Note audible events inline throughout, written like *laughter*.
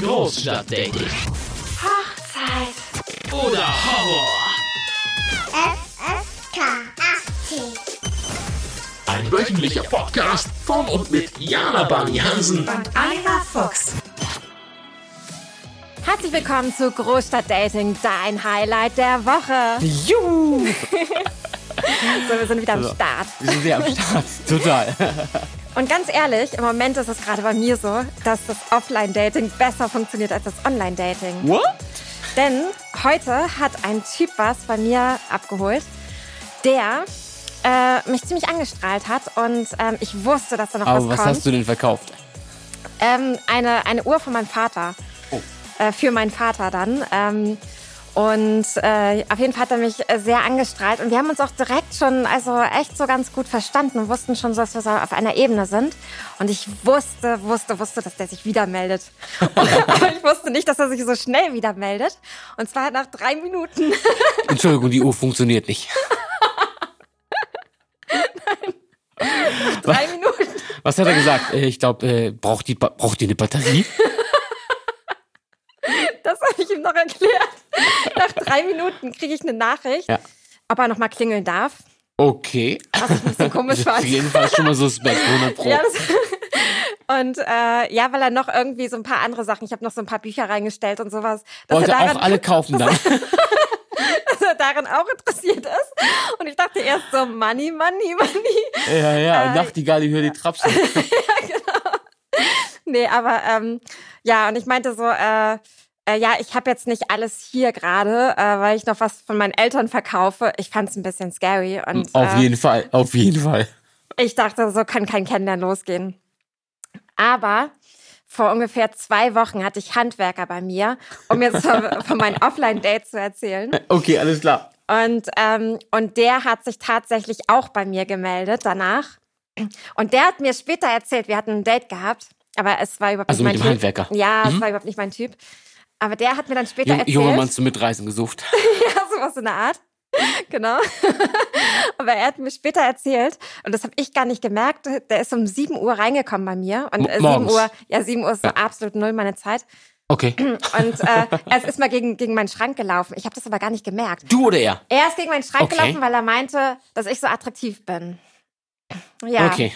Großstadtdating. Hochzeit. Oder Horror. FSK 18. Ein wöchentlicher Podcast von und mit Jana Bani Hansen Und Oliver Fuchs. Herzlich willkommen zu Großstadt Dating, dein Highlight der Woche. Juhu! *laughs* So, wir sind wieder am Start. Wir sind sehr am Start. *laughs* Total. Und ganz ehrlich, im Moment ist es gerade bei mir so, dass das Offline-Dating besser funktioniert als das Online-Dating. What? Denn heute hat ein Typ was bei mir abgeholt, der äh, mich ziemlich angestrahlt hat und ähm, ich wusste, dass da noch Aber was was kommt. hast du denn verkauft? Ähm, eine, eine Uhr von meinem Vater. Oh. Äh, für meinen Vater dann. Ähm, und äh, auf jeden Fall hat er mich äh, sehr angestrahlt. Und wir haben uns auch direkt schon, also echt so ganz gut verstanden und wussten schon, so, dass wir so auf einer Ebene sind. Und ich wusste, wusste, wusste, dass der sich wieder meldet. *laughs* Aber ich wusste nicht, dass er sich so schnell wieder meldet. Und zwar nach drei Minuten. *laughs* Entschuldigung, die Uhr funktioniert nicht. drei Minuten. Was hat er gesagt? Äh, Ich glaube, äh, braucht, die, braucht die eine Batterie? Das habe ich ihm noch erklärt. *laughs* Nach drei Minuten kriege ich eine Nachricht, Ja. ob er noch mal klingeln darf. Okay. Was ich ein bisschen komisch *laughs* Auf fand. jeden Fall schon mal suspekt, 100 Pro. Ja, *laughs* und äh, ja, weil er noch irgendwie so ein paar andere Sachen, ich habe noch so ein paar Bücher reingestellt und sowas, dass Wollte er, daran, auch alle kaufen dann. dass er daran auch interessiert ist. Und ich dachte erst so, Money, Money, Money. Ja, ja, Äh, Nachtigall, ich höre die Trapsen. Nee, aber ähm, ja, und ich meinte so, äh, äh, ja, ich habe jetzt nicht alles hier gerade, äh, weil ich noch was von meinen Eltern verkaufe. Ich fand es ein bisschen scary. Und Auf äh, jeden Fall, auf jeden Fall. Ich dachte, so kann kein Kennenlernen losgehen. Aber vor ungefähr zwei Wochen hatte ich Handwerker bei mir, um jetzt *laughs* von, von meinem Offline-Date zu erzählen. Okay, alles klar. Und, ähm, und der hat sich tatsächlich auch bei mir gemeldet danach. Und der hat mir später erzählt, wir hatten ein Date gehabt, aber es war überhaupt Also nicht mit mein dem Typ. Handwerker. Ja, es Mhm. war überhaupt nicht mein Typ. Aber der hat mir dann später Jung, erzählt. Junge Mann zum Mitreisen gesucht. *laughs* Ja, sowas in der Art. *laughs* Genau. *laughs* Aber er hat mir später erzählt, und das habe ich gar nicht gemerkt, der ist um 7 Uhr reingekommen bei mir. Und äh, 7 morgens? Uhr, ja, 7 Uhr ist so Ja. absolut null meine Zeit. Okay. *clears throat* Und äh, er ist mal gegen, gegen meinen Schrank gelaufen. Ich habe das aber gar nicht gemerkt. Du oder er? Er ist gegen meinen Schrank Okay. gelaufen, weil er meinte, dass ich so attraktiv bin. Ja. Okay.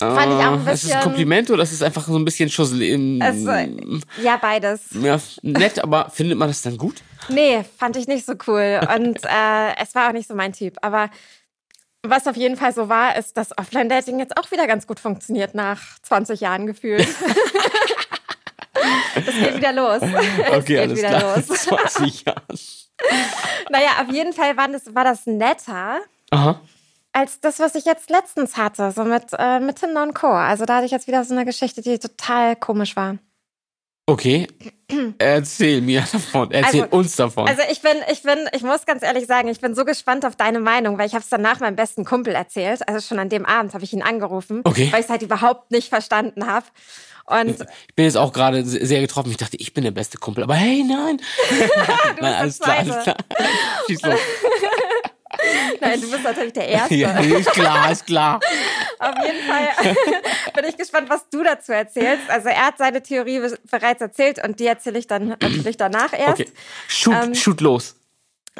Fand ich auch ein Äh, Ist es ein bisschen- Kompliment oder ist es einfach so ein bisschen Schussel im. Äh, ja, beides. ja, nett, aber findet man das dann gut? Nee, fand ich nicht so cool. Und äh, es war auch nicht so mein Typ. Aber was auf jeden Fall so war, ist, dass Offline-Dating jetzt auch wieder ganz gut funktioniert nach 20 Jahren gefühlt. *laughs* Es geht wieder los. es geht wieder los. 20 Jahre. Naja, auf jeden Fall war das, war das netter Aha. Als das, was ich jetzt letztens hatte, so mit, äh, mit Tinder und Co. Also da hatte ich jetzt wieder so eine Geschichte, die total komisch war. Okay. Erzähl mir davon. Erzähl Also- uns davon. Also ich bin, ich bin, ich muss ganz ehrlich sagen, ich bin so gespannt auf deine Meinung, weil ich habe es danach meinem besten Kumpel erzählt. Also schon an dem Abend habe ich ihn angerufen, Okay. weil ich es halt überhaupt nicht verstanden habe. Und ich bin jetzt auch gerade se- sehr getroffen. Ich dachte, ich bin der beste Kumpel. Aber hey, nein. *laughs* nein, alles klar, alles klar. Schieß los. *laughs* *laughs* nein, du bist natürlich der Erste. Ja, ist klar, ist klar. *laughs* Auf jeden Fall *laughs* bin ich gespannt, was du dazu erzählst. Also er hat seine Theorie be- bereits erzählt und die erzähle ich dann natürlich danach erst. Okay. Shoot, Ähm, shoot los.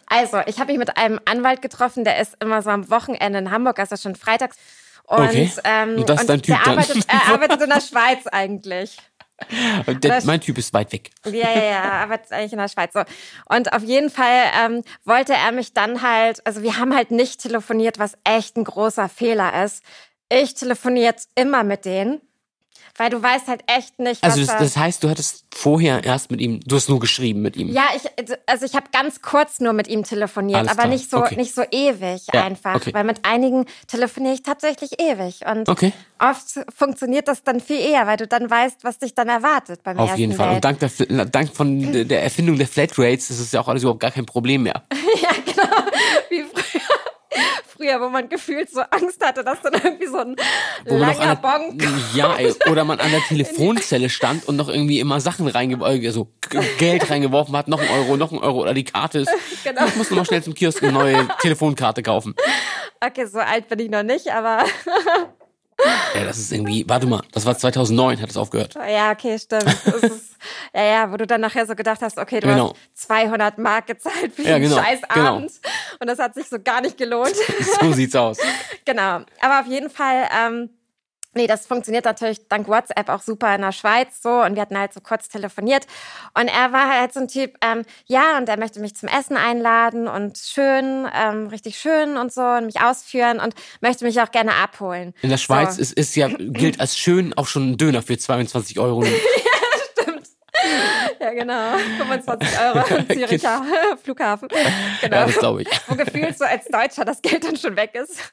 Also, ich habe mich mit einem Anwalt getroffen, der ist immer so am Wochenende in Hamburg, also schon freitags. Und, Okay. ähm, Und das ist dein Typ der dann. arbeitet, er arbeitet in der Schweiz eigentlich. Der, das- mein Typ ist weit weg. Ja, ja, ja, er arbeitet eigentlich in der Schweiz. So. Und auf jeden Fall ähm, wollte er mich dann halt, also wir haben halt nicht telefoniert, was echt ein großer Fehler ist. Ich telefoniere jetzt immer mit denen, weil du weißt halt echt nicht, was Also das, das heißt, du hattest vorher erst mit ihm, du hast nur geschrieben mit ihm. Ja, ich, also ich habe ganz kurz nur mit ihm telefoniert, Alles aber klar. nicht so, Okay. nicht so ewig Ja, einfach. okay. Weil mit einigen telefoniere ich tatsächlich ewig. Und Okay. oft funktioniert das dann viel eher, weil du dann weißt, was dich dann erwartet beim Auf ersten jeden Fall. Date. Und dank, der, dank von *laughs* der- der Erfindung der Flatrates ist es ja auch alles überhaupt gar kein Problem mehr. *laughs* ja, genau. Wie früher. Früher, wo man gefühlt so Angst hatte, dass dann irgendwie so ein Wo langer an Bon ja, ey, oder man an der Telefonzelle stand und noch irgendwie immer Sachen reingeworfen, also G- Geld reingeworfen hat, noch ein Euro, noch ein Euro oder die Karte ist. *laughs* Genau. Ich muss noch mal schnell zum Kiosk eine neue Telefonkarte kaufen. Okay, so alt bin ich noch nicht, aber *laughs* Ja, das ist irgendwie, warte mal, das war 2009, hat es aufgehört. Ja, okay, stimmt. Das ist, ja, ja, wo du dann nachher so gedacht hast, okay, du Genau. hast 200 Mark gezahlt für Ja, den genau, scheiß genau. Und das hat sich so gar nicht gelohnt. *laughs* So sieht's aus. genau. Aber auf jeden Fall, ähm, nee, das funktioniert natürlich dank WhatsApp auch super in der Schweiz so. Und wir hatten halt so kurz telefoniert. Und er war halt so ein Typ, ähm, ja, und er möchte mich zum Essen einladen und schön, ähm, richtig schön und so und mich ausführen und möchte mich auch gerne abholen. In der Schweiz So. ist, ist ja, *clears throat* gilt als schön auch schon ein Döner für 22 Euro. *laughs* *laughs* Ja, genau. 25 Euro *laughs* am Züricher Flughafen. *laughs* Genau. Ja, das glaube ich. Wo gefühlt so als Deutscher das Geld dann schon weg ist.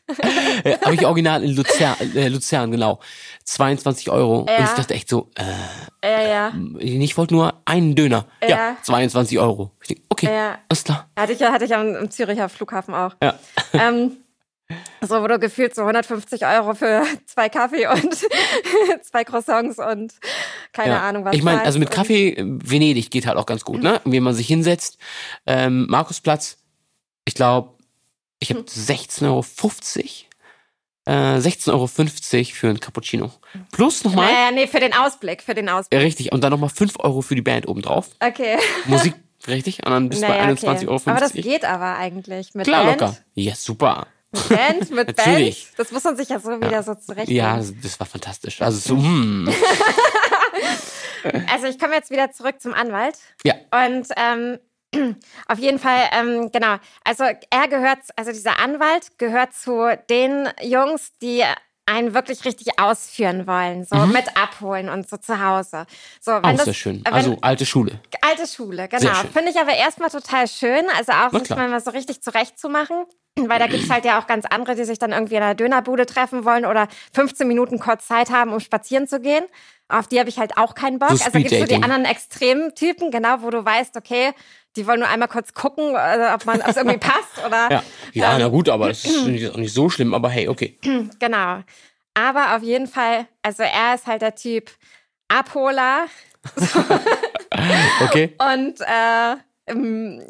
Äh, Habe ich original in Luzern, äh, Luzern, genau. 22 Euro. Und Ja. ich dachte echt so, äh, Ja, ja. ich wollte nur einen Döner. Ja, Ja. 22 Euro. Ich denk, okay, Ja. alles klar. Hatte ich, hatte ich am, am Züricher Flughafen auch. Ja. Ähm, so, wo du gefühlt so 150 Euro für *laughs* zwei Kaffee und *laughs* zwei Croissants und keine Ja. Ahnung was. Ich meine, also mit Kaffee, äh, Venedig geht halt auch ganz gut, ne? Wie man sich hinsetzt. Ähm, Markusplatz, ich glaube, ich habe 16,50 Euro. Äh, 16,50 Euro für ein Cappuccino. Plus nochmal, Naja, nee, für den Ausblick, für den Ausblick. äh, richtig, und dann nochmal 5 Euro für die Band obendrauf. Okay. *laughs* Musik, richtig? Und dann bist du bei Naja, 21,50 Euro. Aber das geht aber eigentlich. Mit Klar, Band, locker. Ja, super. Mit Band, mit Band. Das muss man sich ja so wieder so zurecht. Ja, das, war fantastisch. Also so, hm. *laughs* Also ich komme jetzt wieder zurück zum Anwalt. Ja. Und ähm, *clears throat* auf jeden Fall, ähm, genau. Also er gehört, also dieser Anwalt gehört zu den Jungs, die einen wirklich richtig ausführen wollen, so mit abholen und so zu Hause. So, wenn Mhm. Auch das, sehr schön. wenn- Also alte Schule. alte Schule, genau. Finde ich aber erstmal total schön, also auch sich mal so richtig zurechtzumachen. Weil da gibt's halt ja auch ganz andere, die sich dann irgendwie in einer Dönerbude treffen wollen oder 15 Minuten kurz Zeit haben, um spazieren zu gehen. Auf die habe ich halt auch keinen Bock. So also gibt's so die anderen extremen Typen, genau, wo du weißt, okay, die wollen nur einmal kurz gucken, äh, ob man ob es irgendwie passt *laughs* oder Ja, ja ähm, na gut, aber das ist *clears throat* nicht- auch nicht so schlimm. Aber hey, okay. genau. Aber auf jeden Fall, also er ist halt der Typ Abholer *laughs* Okay. *laughs* und äh,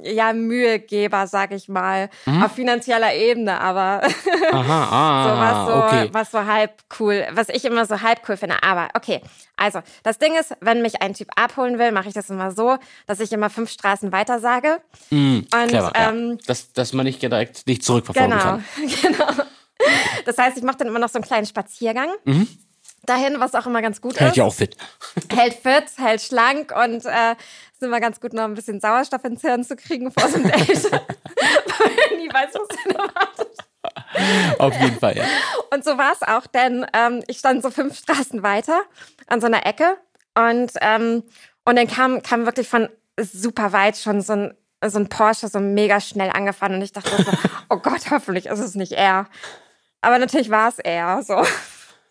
ja, Mühegeber, sag ich mal, Mhm. auf finanzieller Ebene, aber *laughs* Aha, so ah, was so, okay. was so halb cool, was ich immer so halb cool finde. Aber okay, also das Ding ist, wenn mich ein Typ abholen will, mache ich das immer so, dass ich immer fünf Straßen weiter sage. Mm, Und clever, ähm, ja. dass, dass man nicht direkt nicht zurückverfolgen genau, kann. *laughs* genau. Das heißt, ich mache dann immer noch so einen kleinen Spaziergang. Dahin, was auch immer ganz gut Hält ist. ja auch fit. *laughs* hält fit, hält schlank und äh, ist immer ganz gut, noch ein bisschen Sauerstoff ins Hirn zu kriegen vor so einem *laughs* Date. *laughs* Weil man nie weiß, was denn erwartet. Auf jeden Fall, ja. Und so war es auch, denn ähm, ich stand so fünf Straßen weiter an so einer Ecke und, ähm, und dann kam, kam wirklich von super weit schon so ein, so ein Porsche so mega schnell angefahren und ich dachte so, oh Gott, hoffentlich ist es nicht er. Aber natürlich war es er, so.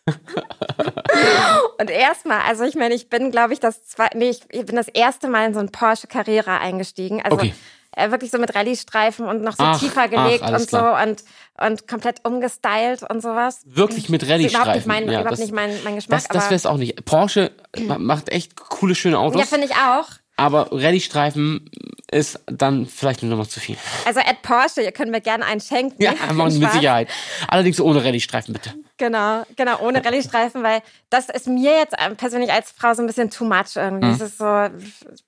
*laughs* Und erstmal, also ich meine, ich bin, glaube ich, das zwei, nee, ich, ich bin das erste Mal in so ein Porsche Carrera eingestiegen. Also Okay. äh, wirklich so mit Rallye-Streifen und noch so Ach, tiefer ach, gelegt alles und so und, und komplett umgestylt und sowas. Wirklich mit ist überhaupt nicht Rallye-Streifen. mein, ja, überhaupt das, nicht mein, mein Geschmack. das, das wäre es auch nicht. Porsche ma- macht echt coole, schöne Autos. ja, finde ich auch. aber Rallye-Streifen ist dann vielleicht nur noch mal zu viel. Also at Porsche, ihr könnt mir gerne einen schenken. Ja, machen mit. Sicherheit. Allerdings ohne Rallye-Streifen, bitte. Genau, genau, ohne Rallye-Streifen, weil das ist mir jetzt ähm, persönlich als Frau so ein bisschen too much irgendwie. Mhm. Das ist so,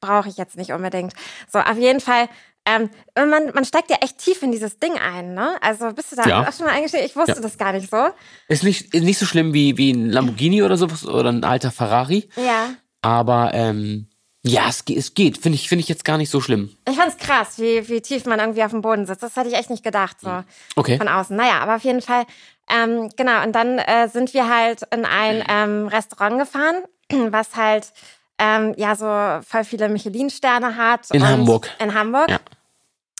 brauche ich jetzt nicht unbedingt. So, auf jeden Fall. Ähm, man, man steigt ja echt tief in dieses Ding ein, ne? Also bist du da Ja. auch schon mal eingestiegen? Ich wusste Ja. das gar nicht so. Ist nicht, ist nicht so schlimm wie, wie ein Lamborghini oder sowas oder ein alter Ferrari. Ja. Aber ähm, ja, es, es geht. Finde ich, finde ich jetzt gar nicht so schlimm. Ich fand's krass, wie, wie tief man irgendwie auf dem Boden sitzt. Das hätte ich echt nicht gedacht, so Okay. von außen. Naja, aber auf jeden Fall, ähm, genau. Und dann äh, sind wir halt in ein ähm, Restaurant gefahren, *clears throat* was halt ähm, ja so voll viele Michelin-Sterne hat. In Hamburg. In Hamburg. Ja.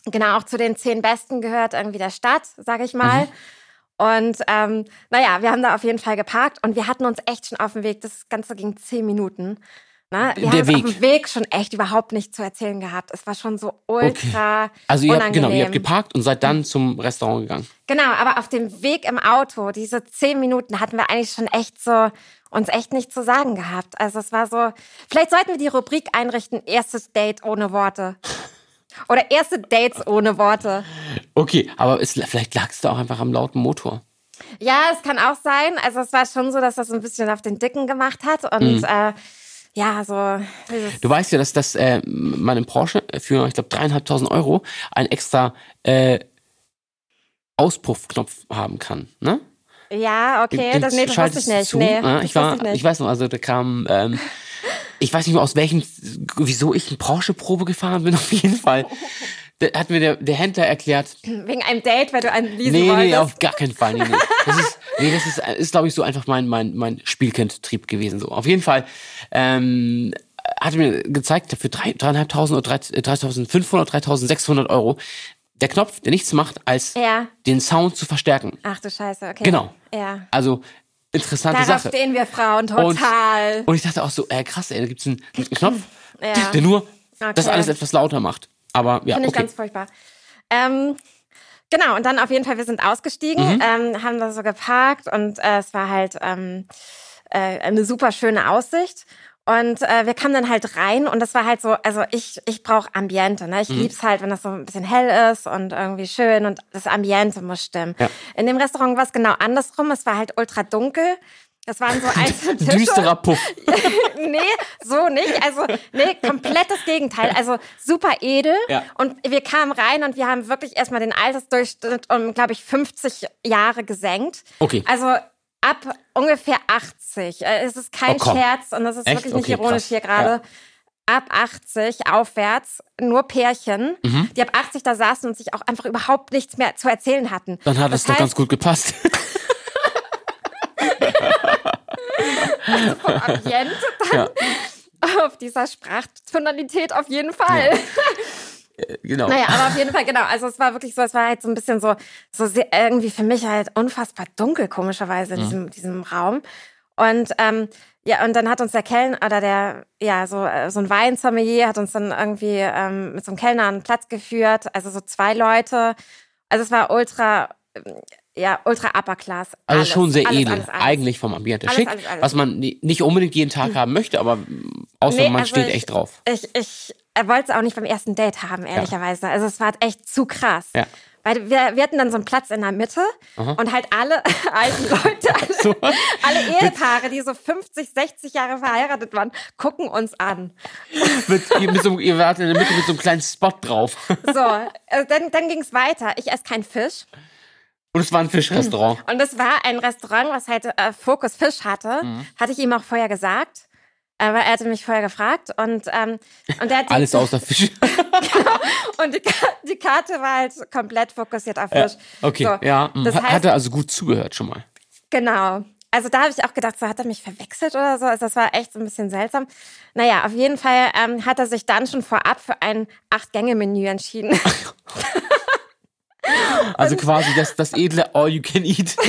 Genau, auch zu den zehn Besten gehört irgendwie der Stadt, sag ich mal. Mhm. Und ähm, naja, wir haben da auf jeden Fall geparkt und wir hatten uns echt schon auf dem Weg. Das Ganze ging zehn Minuten. Ne? Wir Der haben Weg. auf dem Weg schon echt überhaupt nichts zu erzählen gehabt. Es war schon so ultra Also ihr habt, genau, ihr habt geparkt und seid dann zum Restaurant gegangen. Genau, aber auf dem Weg im Auto, diese zehn Minuten, hatten wir eigentlich schon echt so uns echt nicht zu sagen gehabt. Also es war so, vielleicht sollten wir die Rubrik einrichten, erstes Date ohne Worte. *laughs* Oder erste Dates ohne Worte. Okay, aber es, vielleicht lag es da auch einfach am lauten Motor. Ja, es kann auch sein. Also es war schon so, dass das ein bisschen auf den Dicken gemacht hat und Mhm. äh, ja, so Du weißt ja, dass, dass äh, man im Porsche für, ich glaube, dreieinhalbtausend Euro einen extra äh, Auspuffknopf haben kann, ne? ja, okay, Den das, nee, das wusste ich nicht. zu. Nee, das ich war, ich ich, weiß noch, also da kam, ähm, ich weiß nicht mehr aus welchem, wieso ich eine Porsche-Probe gefahren bin, *laughs* auf jeden Fall. Hat mir der, der Händler erklärt, Wegen einem Date, weil du einen leasen nee, nee, wolltest. auf gar keinen Fall. Nee, nee. Das ist, nee, das ist, ist glaube ich, so einfach mein, mein, mein Spielkindtrieb gewesen. So. Auf jeden Fall ähm, hat er mir gezeigt, für drei- dreieinhalbtausend oder drei- äh, 3.500, 3.600 Euro, der Knopf, der nichts macht, als Ja. den Sound zu verstärken. Ach du Scheiße, okay. Genau. Ja. Also, interessante Darauf Sache. stehen wir Frauen total. Und, und ich dachte auch so, äh, krass, ey, da gibt's einen, einen *clears throat* Knopf, Ja. der nur das Okay. alles etwas lauter macht. Aber ja, Finde ich okay. ganz furchtbar. Ähm, genau, und dann auf jeden Fall, wir sind ausgestiegen, Mhm. ähm, haben da so geparkt und äh, es war halt ähm, äh, eine super schöne Aussicht. Und äh, wir kamen dann halt rein und das war halt so, also ich, ich brauche Ambiente, ne? Mhm. Ich lieb's halt, wenn das so ein bisschen hell ist und irgendwie schön und das Ambiente muss stimmen. Ja. In dem Restaurant war es genau andersrum, es war halt ultra dunkel. Das waren so *laughs* einzelne Tische. Düsterer Puff. *laughs* nee, so nicht. Also, nee, komplettes Gegenteil. Also super edel. Ja. Und wir kamen rein und wir haben wirklich erstmal den Altersdurchschnitt um, glaube ich, 50 Jahre gesenkt. Okay. Also ab ungefähr 80. Äh, Es ist kein Oh. Scherz und das ist Echt? wirklich nicht Okay, ironisch krass. hier gerade. Ab 80 aufwärts, nur Pärchen, Mhm. die ab 80 da saßen und sich auch einfach überhaupt nichts mehr zu erzählen hatten. Dann hat das es doch heißt, ganz gut gepasst. *laughs* vom Ambiente *laughs* dann auf dieser Sprachtonalität auf jeden Fall. *laughs* genau. Naja, aber auf jeden Fall, genau. Also es war wirklich so, es war halt so ein bisschen so, so sehr, irgendwie für mich halt unfassbar dunkel, komischerweise in diesem, diesem Raum. Und ähm, ja, und dann hat uns der Kellner oder der, ja, so, äh, so ein Weinsommelier hat uns dann irgendwie ähm, mit so einem Kellner an den Platz geführt. Also so zwei Leute. Also es war ultra, ja, ultra upper class. Also Alles, schon sehr alles, edel, alles, eigentlich vom Ambiente. Schick, was man ni- nicht unbedingt jeden Tag haben möchte, aber außer Nee, man also steht ich- echt drauf. Ich, ich er wollte es auch nicht beim ersten Date haben, ehrlicherweise. Also es war echt zu krass. Ja. Weil wir, wir hatten dann so einen Platz in der Mitte und halt alle *laughs* alten Leute, alle, So. alle Ehepaare, die so 50, 60 Jahre verheiratet waren, gucken uns an. mit, ihr, mit so, ihr wart in der Mitte mit so einem kleinen Spot drauf. So, äh, dann, dann ging es weiter. Ich esse keinen Fisch. Und es war ein Fischrestaurant. Und es war ein Restaurant, was halt äh, Fokus Fisch hatte. Mhm. Hatte ich ihm auch vorher gesagt. Aber er hatte mich vorher gefragt und, ähm, und er hat Alles außer Fisch. *laughs* und die, die Karte war halt komplett fokussiert auf. Fisch. Okay, So, ja. mm. Das Hat- heißt, Hat er also gut zugehört schon mal. Genau. Also da habe ich auch gedacht, so hat er mich verwechselt oder so. Also das war echt so ein bisschen seltsam. Naja, auf jeden Fall ähm, hat er sich dann schon vorab für ein Acht-Gänge-Menü entschieden. *laughs* Also quasi das, das edle All You Can Eat. *laughs*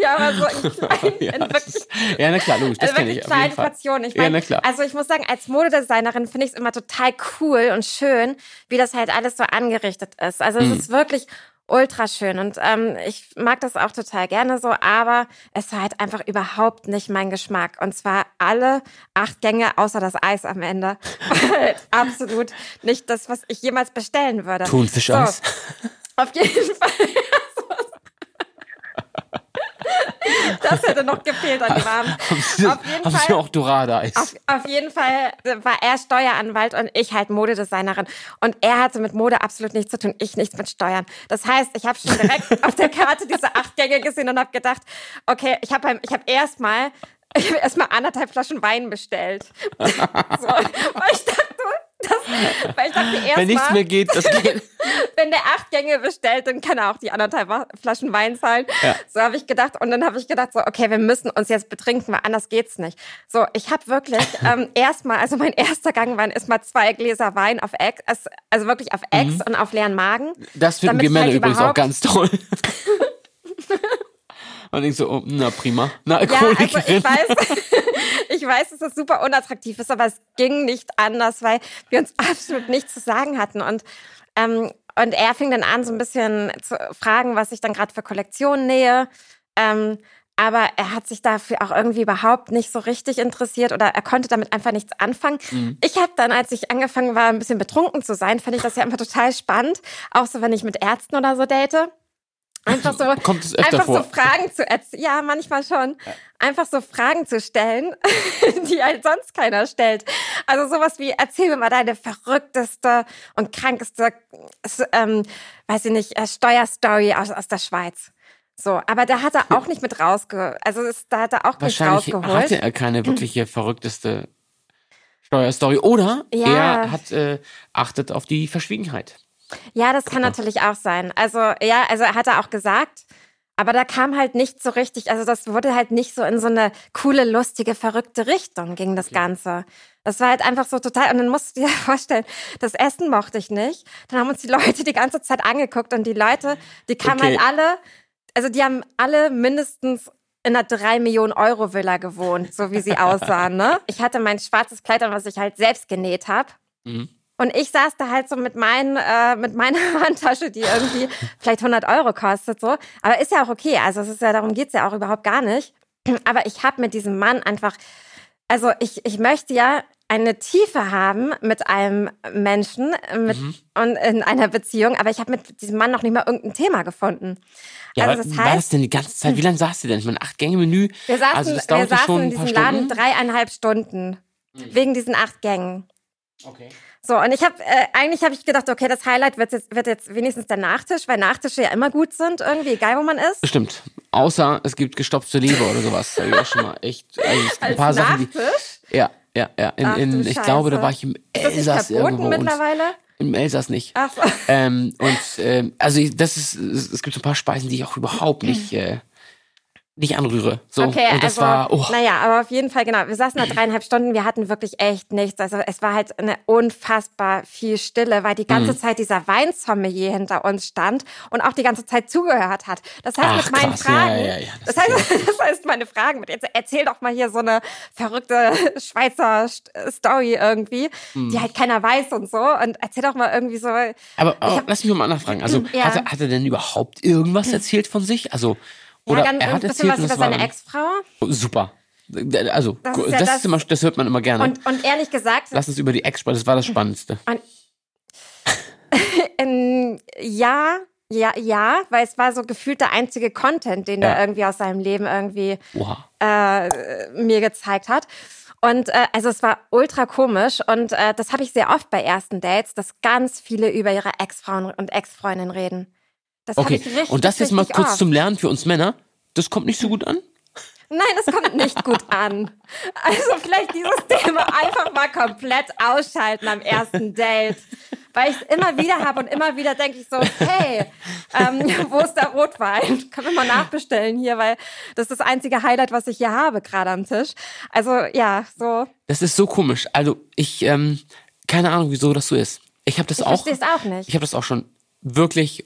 ja, aber so in *laughs* kleinen, ja, in wirklich, ist, ja, na klar, logisch, das also kenne ich. Auf jeden kleine Fall. Portionen. Ich Ja, mein, na klar. Also ich muss sagen, als Modedesignerin finde ich es immer total cool und schön, wie das halt alles so angerichtet ist. Also es Mhm. ist wirklich ultra schön und ähm, ich mag das auch total gerne so, aber es war halt einfach überhaupt nicht mein Geschmack. Und zwar alle acht Gänge außer das Eis am Ende. *laughs* Absolut nicht das, was ich jemals bestellen würde. Thunfischeis. So, auf jeden *laughs* Fall. Das hätte noch gefehlt an dem Abend. Haben Sie, Auf jeden haben Sie Fall. auch Dorada-Eis? Auf, auf jeden Fall war er Steueranwalt und ich halt Modedesignerin. Und er hatte mit Mode absolut nichts zu tun, ich nichts mit Steuern. Das heißt, ich habe schon direkt *laughs* auf der Karte diese acht Gänge gesehen und habe gedacht, okay, ich habe ich hab erstmal *laughs* ich habe erstmal anderthalb Flaschen Wein bestellt. *laughs* so, weil ich dachte, das, weil ich dachte Wenn nichts erstmal, mehr geht, das *laughs* geht. wenn der acht Gänge bestellt, dann kann er auch die anderthalb Flaschen Wein zahlen. Ja. So habe ich gedacht. Und dann habe ich gedacht, so, okay, wir müssen uns jetzt betrinken, weil anders geht's nicht. So, ich habe wirklich *laughs* ähm, erstmal, also mein erster Gang waren erstmal zwei Gläser Wein auf Ex, also- also wirklich auf Ex und auf leeren Magen. Das finden wir ich Männer halt übrigens auch ganz toll. *laughs* Und ich so, oh, na prima. Na, Ja, also Alkoholikerin. ich weiß, *laughs* *laughs* ich weiß, dass das super unattraktiv ist, aber es ging nicht anders, weil wir uns absolut nichts zu sagen hatten. Und, ähm, und er fing dann an, so ein bisschen zu fragen, was ich dann gerade für Kollektionen nähe. Ähm, aber er hat sich dafür auch irgendwie überhaupt nicht so richtig interessiert oder er konnte damit einfach nichts anfangen. Mhm. Ich habe dann, als ich angefangen war, ein bisschen betrunken zu sein, fand ich das ja immer total spannend. Auch so, wenn ich mit Ärzten oder so date. Einfach so, einfach vor? so Fragen zu erzählen. Ja, manchmal schon. Einfach so Fragen zu stellen, *laughs* die halt sonst keiner stellt. Also sowas wie, erzähl mir mal deine verrückteste und krankeste, ähm, weiß ich nicht, äh, Steuerstory aus, aus der Schweiz. So, aber da hat er auch nicht mit rausge... Also es, da hat er auch nicht Wahrscheinlich rausgeholt. hatte er keine wirkliche verrückteste Steuerstory. Oder Ja. er hat äh, achtet auf die Verschwiegenheit. Ja, das kann natürlich auch sein. Also, ja, also er hat er auch gesagt, aber da kam halt nicht so richtig, also das wurde halt nicht so in so eine coole, lustige, verrückte Richtung ging das Ganze. Das war halt einfach so total, und dann musst du dir *laughs* vorstellen, das Essen mochte ich nicht. Dann haben uns die Leute die ganze Zeit angeguckt und die Leute, die kamen Okay. halt alle, also die haben alle mindestens in einer 3 Millionen Euro Villa gewohnt, so wie sie *laughs* aussahen, ne? Ich hatte mein schwarzes Kleid an, was ich halt selbst genäht habe. Mhm. Und ich saß da halt so mit, meinen, äh, mit meiner *laughs* Handtasche, die irgendwie vielleicht 100 Euro kostet, so. Aber ist ja auch okay. Also es ist ja, darum geht's ja auch überhaupt gar nicht. *clears throat* Aber ich habe mit diesem Mann einfach, also ich, ich möchte ja eine Tiefe haben mit einem Menschen mit, Mhm. und in einer Beziehung, aber ich habe mit diesem Mann noch nicht mal irgendein Thema gefunden. Ja, also das war das heißt, denn die ganze Zeit? Wie lange saß ihr denn? Ich meine, acht Gänge Menü. wir saßen, also das wir saßen schon in diesem Laden dreieinhalb Stunden. Wegen diesen acht Gängen. Okay. So, und ich habe, äh, eigentlich habe ich gedacht, okay, das Highlight wird jetzt, wird jetzt wenigstens der Nachtisch, weil Nachtische ja immer gut sind, irgendwie, egal wo man ist. Stimmt. Außer es gibt gestopfte Leber oder sowas. Da ich auch schon mal echt also es gibt ein paar Sachen, die. Ja, ja, ja. In, Ach, in, ich glaube, da war ich im Elsass irgendwo. Mittlerweile? Im Elsass nicht. Ach so. Ähm, und ähm, also ich, das ist, es es gibt so ein paar Speisen, die ich auch überhaupt *clears throat* nicht, äh, nicht anrühre. So. Okay, und das also, war, oh, naja, aber auf jeden Fall, genau. Wir saßen da dreieinhalb Stunden, wir hatten wirklich echt nichts. Also es war halt eine unfassbar viel Stille, weil die Mhm. ganze Zeit dieser Weinsommelier hinter uns stand und auch die ganze Zeit zugehört hat. Das heißt, Ach, mit meinen krass, Fragen, ja, ja, ja, das das, heißt, *laughs* das heißt, meine Fragen mit, jetzt erzähl doch mal hier so eine verrückte *laughs* Schweizer St- Story irgendwie, Mhm. die halt keiner weiß und so. Und erzähl doch mal irgendwie so, aber, aber lass mich mal nachfragen. Also hat, er, hat er denn überhaupt irgendwas erzählt von sich? Also, oder ja, ganz, er ein hat bisschen erzählt was über das seine Ex-Frau. Oh, super. Also, Das das, ist ja ist das- immer, das hört man immer gerne. Und, und ehrlich gesagt, Lass uns über die Ex sprechen, das war das Spannendste. *laughs* Ja, ja, ja, weil es war so gefühlt der einzige Content, den Ja. er irgendwie aus seinem Leben irgendwie äh, mir gezeigt hat. Und äh, also es war ultra komisch und äh, das habe ich sehr oft bei ersten Dates, dass ganz viele über ihre Ex-Frauen und Ex-Freundinnen reden. Das Okay, ich richtig, und das jetzt mal kurz oft. zum Lernen für uns Männer. Das kommt nicht so gut an? Nein, das kommt nicht gut an. Also vielleicht dieses *laughs* Thema einfach mal komplett ausschalten am ersten Date. Weil ich es immer wieder habe und immer wieder denke ich so, hey, ähm, *laughs* wo ist der Rotwein? Können wir mal nachbestellen hier, weil das ist das einzige Highlight, was ich hier habe, gerade am Tisch. Also ja, so. Das ist so komisch. Also, ich, ähm, keine Ahnung, wieso das so ist. Ich habe das Ich auch. verstehe es auch nicht. Ich habe das auch schon wirklich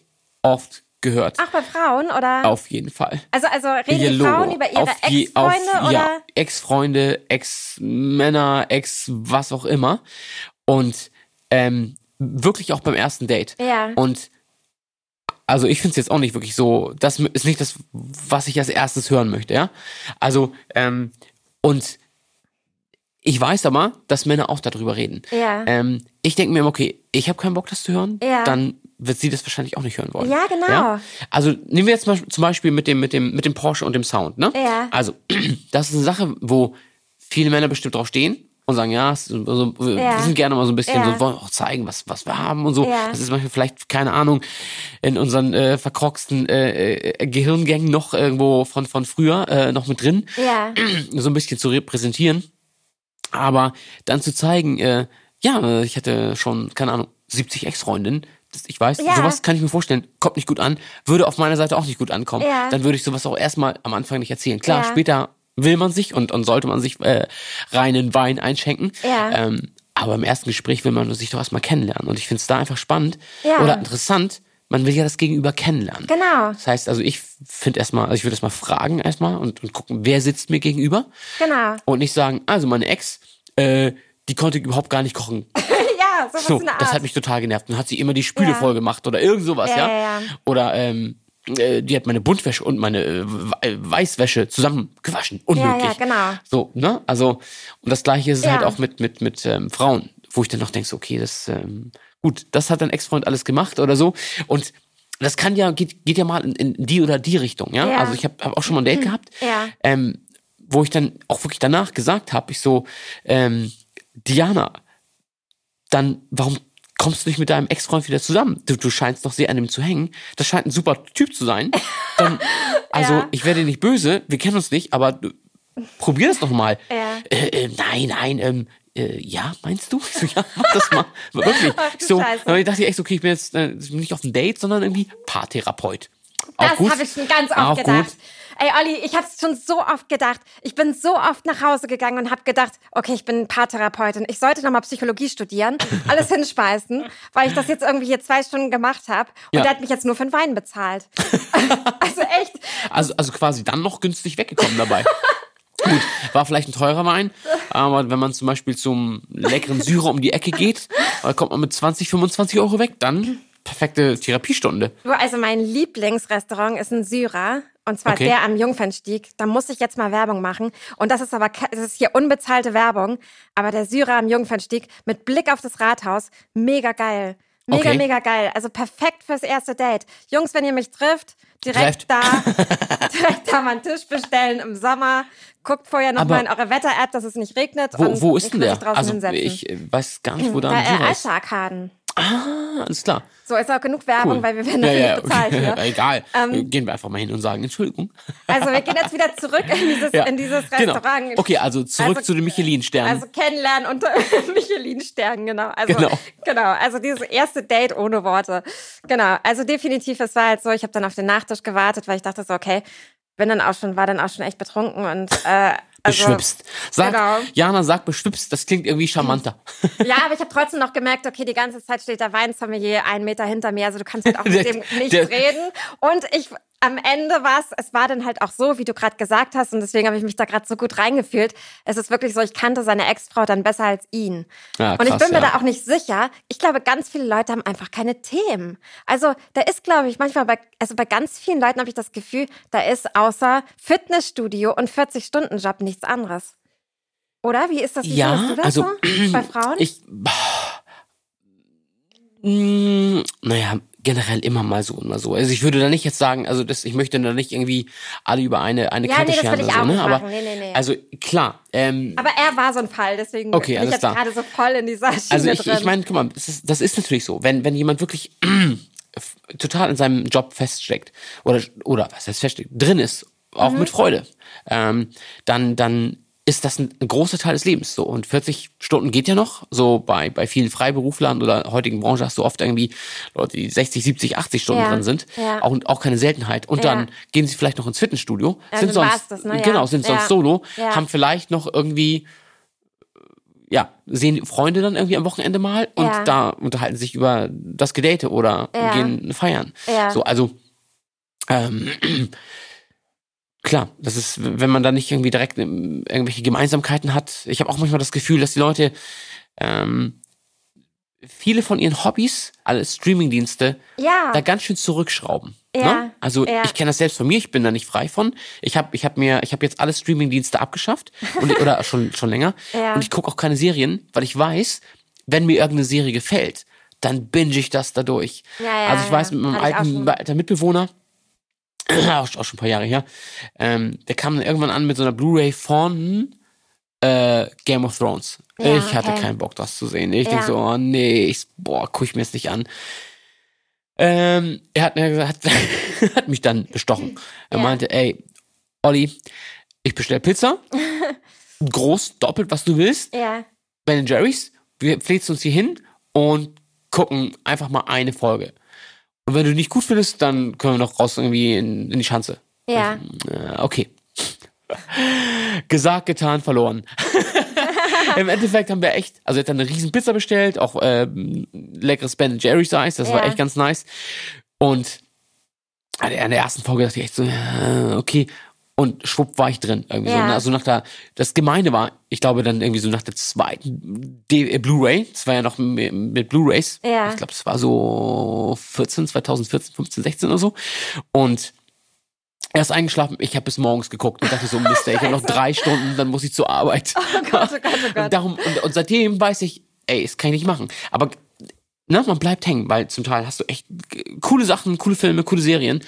oft gehört. Ach, bei Frauen oder? Auf jeden Fall. Also, also reden die. Frauen über ihre Ex-Freunde oder? Ja, Ex-Freunde, Ex-Männer, Ex was auch immer. Und ähm, wirklich auch beim ersten Date. Ja. Und also ich finde es jetzt auch nicht wirklich so, das ist nicht das, was ich als erstes hören möchte, ja. Also, ähm, und ich weiß aber, dass Männer auch darüber reden. Ja. Ähm, ich denke mir immer, okay, ich habe keinen Bock, das zu hören, Ja. dann wird sie das wahrscheinlich auch nicht hören wollen. Ja, genau. Also nehmen wir jetzt mal zum Beispiel mit dem, mit dem, mit dem Porsche und dem Sound, ne? Ja. Also, *clears throat* das ist eine Sache, wo viele Männer bestimmt drauf stehen und sagen, ja, so, wir Ja. sind gerne mal so ein bisschen Ja. so, wollen auch zeigen, was, was wir haben und so. Ja. Das ist manchmal vielleicht, keine Ahnung, in unseren äh, verkroxten äh, äh, Gehirngängen noch irgendwo von, von früher äh, noch mit drin, Ja. *clears throat* so ein bisschen zu repräsentieren. Aber dann zu zeigen, äh, ja, ich hatte schon, keine Ahnung, 70 Ex-Freundinnen. Ich weiß, Ja. sowas kann ich mir vorstellen, kommt nicht gut an, würde auf meiner Seite auch nicht gut ankommen. Ja. Dann würde ich sowas auch erstmal am Anfang nicht erzählen. Klar, Ja. später will man sich und, und sollte man sich äh, reinen Wein einschenken. Ähm, aber im ersten Gespräch will man sich doch erstmal kennenlernen. Und ich finde es da einfach spannend oder interessant. Man will ja das Gegenüber kennenlernen. Genau. Das heißt also, ich finde erstmal, also ich würde erstmal fragen erstmal und, und gucken, wer sitzt mir gegenüber. Genau. Und nicht sagen, also meine Ex, äh, die konnte überhaupt gar nicht kochen. *laughs* ja, sowas So, in der Art. das hat mich total genervt. Dann hat sie immer die Spüle Ja. voll gemacht oder irgend sowas, Ja, ja. Oder ähm, äh, die hat meine Buntwäsche und meine äh, We- Weißwäsche zusammen gewaschen. Unmöglich. Ja, ja, genau. So, ne? Also, und das gleiche ist es Ja. halt auch mit, mit, mit ähm, Frauen, wo ich dann noch denke, so, okay, das, ähm, gut, das hat dein Ex-Freund alles gemacht oder so. Und das kann ja, geht, geht ja mal in, in die oder die Richtung, ja. Ja. Also ich habe hab auch schon mal ein Date gehabt, Ja. ähm, wo ich dann auch wirklich danach gesagt habe, ich so, ähm, Diana, dann warum kommst du nicht mit deinem Ex-Freund wieder zusammen? Du, du scheinst doch sehr an ihm zu hängen. Das scheint ein super Typ zu sein. Dann, *laughs* also Ja. ich werde nicht böse, wir kennen uns nicht, aber probier das doch mal. Ja. Äh, äh, nein, nein, ähm, äh, ja, meinst du? Ich *laughs* so, ja, mach das mal. Wirklich. Ach, so, aber ich dachte echt, okay, ich bin jetzt äh, nicht auf ein Date, sondern irgendwie Paartherapeut. Auch Das habe ich schon ganz oft Auch gedacht. gut. Ey, Olli, ich habe es schon so oft gedacht. Ich bin so oft nach Hause gegangen und habe gedacht, okay, ich bin Paartherapeutin. Ich sollte nochmal Psychologie studieren, *laughs* alles hinspeisen, weil ich das jetzt irgendwie hier zwei Stunden gemacht habe. Und Ja. der hat mich jetzt nur für den Wein bezahlt. *laughs* also echt. Also, also quasi dann noch günstig weggekommen dabei. *laughs* Gut, war vielleicht ein teurer Wein, aber wenn man zum Beispiel zum leckeren Syrer um die Ecke geht, da kommt man mit 20, 25 Euro weg, dann perfekte Therapiestunde. Also mein Lieblingsrestaurant ist ein Syrer. Und zwar Okay. der am Jungfernstieg. Da muss ich jetzt mal Werbung machen. Und das ist aber, das ist hier unbezahlte Werbung. Aber der Syrer am Jungfernstieg mit Blick auf das Rathaus, mega geil. Mega, Okay. mega geil. Also perfekt fürs erste Date. Jungs, wenn ihr mich trifft, direkt Trefft. da, *laughs* direkt da mal einen Tisch bestellen im Sommer. Guckt vorher noch Aber- mal in eure Wetter-App, dass es nicht regnet. Wo, und wo ist denn der? draußen Also hinsetzen. ich weiß gar nicht, wo *clears throat* da ein Syrer ist. Alster-Arkaden. Ah, alles klar. So ist auch genug Werbung, Cool. weil wir werden ja, dafür ja, bezahlt okay. hier. *laughs* Egal. Ähm, Gehen wir einfach mal hin und sagen, Entschuldigung. Also wir gehen jetzt wieder zurück in dieses, *laughs* Ja, in dieses genau. Restaurant. Okay, also zurück zu den Michelin-Sternen. Also kennenlernen unter *laughs* Michelin-Sternen, genau. Also, Genau. genau. Also dieses erste Date ohne Worte. Genau. Also definitiv, es war halt so, ich habe dann auf den Nachtisch gewartet, weil ich dachte so, okay, bin dann auch schon, war dann auch schon echt betrunken und äh, also, beschwipst. Sag, genau. Jana, sag beschwipst, das klingt irgendwie charmanter. *laughs* Ja, aber ich habe trotzdem noch gemerkt, okay, die ganze Zeit steht der Weinsommelier einen Meter hinter mir, also du kannst halt auch *laughs* mit Der- dem nicht der- reden. Und ich am Ende war es, es war dann halt auch so, wie du gerade gesagt hast, und deswegen habe ich mich da gerade so gut reingefühlt. Es ist wirklich so, ich kannte seine Ex-Frau dann besser als ihn. Ja, und ich bin mir ja. da auch nicht sicher. Ich glaube, ganz viele Leute haben einfach keine Themen. Also da ist, glaube ich, manchmal bei, also bei ganz vielen Leuten habe ich das Gefühl, da ist außer Fitnessstudio und 40-Stunden-Job nichts anderes. Oder? Wie ist das? Wie Ja, das also, so? Bei Frauen? Ich. Mm, naja, generell immer mal so und mal so. Also ich würde da nicht jetzt sagen, also das, ich möchte da nicht irgendwie alle über eine, eine Ja, Kante nee, das scheren will ich so, auch ne? Aber. Nee, nee, nee. also klar, ähm, Aber er war so ein Fall, deswegen Okay, bin ich jetzt gerade so voll in dieser Schiene Also ich, drin. ich meine, guck mal, das ist, das ist natürlich so. Wenn, wenn jemand wirklich *clears throat* total in seinem Job feststeckt oder, oder was heißt feststeckt, drin ist, auch Mhm. mit Freude, ähm, dann, dann ist das ein, ein großer Teil des Lebens. So. Und 40 Stunden geht ja noch. So bei, bei vielen Freiberuflern oder heutigen Branche hast du oft irgendwie Leute, die 60, 70, 80 Stunden Ja, drin sind. ja. Auch, auch keine Seltenheit. Und Ja. dann gehen sie vielleicht noch ins Fitnessstudio, Ja, sind sonst, das, ne? Genau, sind sonst solo, haben vielleicht noch irgendwie ja, sehen Freunde dann irgendwie am Wochenende mal und da unterhalten sich über das Gedate oder gehen feiern. So, also ähm, klar, das ist, wenn man da nicht irgendwie direkt ähm, irgendwelche Gemeinsamkeiten hat. Ich habe auch manchmal das Gefühl, dass die Leute ähm, viele von ihren Hobbys, alle Streamingdienste, ja, da ganz schön zurückschrauben. Ja, Ne? Also ja. ich kenne das selbst von mir, ich bin da nicht frei von. Ich habe ich hab mir, ich habe jetzt alle Streamingdienste abgeschafft und, oder *laughs* schon, schon länger. Und ich gucke auch keine Serien, weil ich weiß, wenn mir irgendeine Serie gefällt, dann binge ich das dadurch. Also ich weiß, mit meinem alten, alten Mitbewohner, *clears throat* auch, auch schon ein paar Jahre her, ähm, der kam dann irgendwann an mit so einer Blu-ray von äh, Game of Thrones. Ja, ich hatte okay. keinen Bock, das zu sehen. Ich Ja. denk so, oh nee, ich, boah, guck ich mir jetzt nicht an. Ähm, er hat, mir gesagt- hat, *laughs* hat mich dann bestochen. Er Ja. meinte, ey, Olli, ich bestell Pizza, *laughs* groß, doppelt, was du willst, ja, Ben Jerry's, wir pflegst uns hier hin und gucken einfach mal eine Folge. Und wenn du nicht gut findest, dann können wir noch raus irgendwie in, in die Schanze. ja. Äh, okay. *laughs* Gesagt, getan, verloren. *laughs* Im Endeffekt haben wir echt, also er hat dann eine riesen Pizza bestellt, auch äh, leckeres Ben Jerry's Eis, das war Ja. echt ganz nice. Und an der, ersten Folge dachte ich echt so, ja, okay. Und schwupp war ich drin. Irgendwie so. Ja. ne? Also nach der, das Gemeine war, ich glaube dann irgendwie so nach der zweiten äh, Blu-ray, das war ja noch mit, Blu-rays. Ja. Ich glaube, es war so 14, 2014, 15, 16 oder so. Und er ist eingeschlafen, ich habe bis morgens geguckt und dachte so, *laughs* Mist, ich habe noch drei Stunden, dann muss ich zur Arbeit. Oh Gott, oh Gott, oh Gott. Und, darum, und, und seitdem weiß ich, ey, das kann ich nicht machen. Aber ne, man bleibt hängen, weil zum Teil hast du echt coole Sachen, coole Filme, coole Serien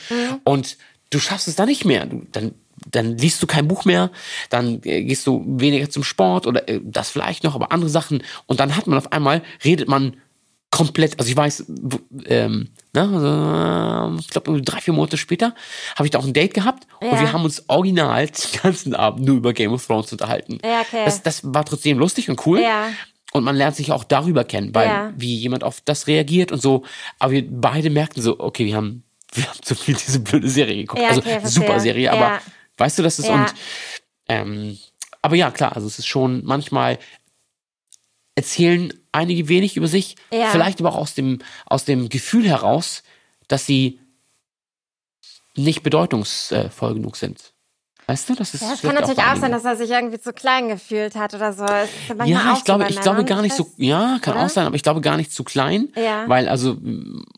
und du schaffst es dann nicht mehr. Du, dann, dann liest du kein Buch mehr, dann äh, gehst du weniger zum Sport oder äh, das vielleicht noch, aber andere Sachen und dann hat man auf einmal, redet man komplett, also ich weiß, ähm, ne, also, ich glaube drei, vier Monate später habe ich da auch ein Date gehabt und Ja. wir haben uns original *laughs* den ganzen Abend nur über Game of Thrones unterhalten. Ja, okay. Das, das war trotzdem lustig und cool. Ja. Und man lernt sich auch darüber kennen, weil Ja. wie jemand auf das reagiert und so. Aber wir beide merkten so, okay, wir haben, wir haben zu viel diese blöde Serie geguckt. Ja, also okay, verstehe. super Serie, aber weißt du, das ist Ja. und ähm, aber ja, klar, also es ist schon manchmal erzählen einige wenig über sich, Ja. vielleicht aber auch aus dem, aus dem Gefühl heraus, dass sie nicht bedeutungsvoll genug sind. Weißt du, das ist Ja, es kann natürlich auch einigen. sein, dass er sich irgendwie zu klein gefühlt hat oder so. Ja, auch ich glaube, ich glaube gar nicht so, ja, kann oder? auch sein, aber ich glaube gar nicht zu klein, Ja. weil also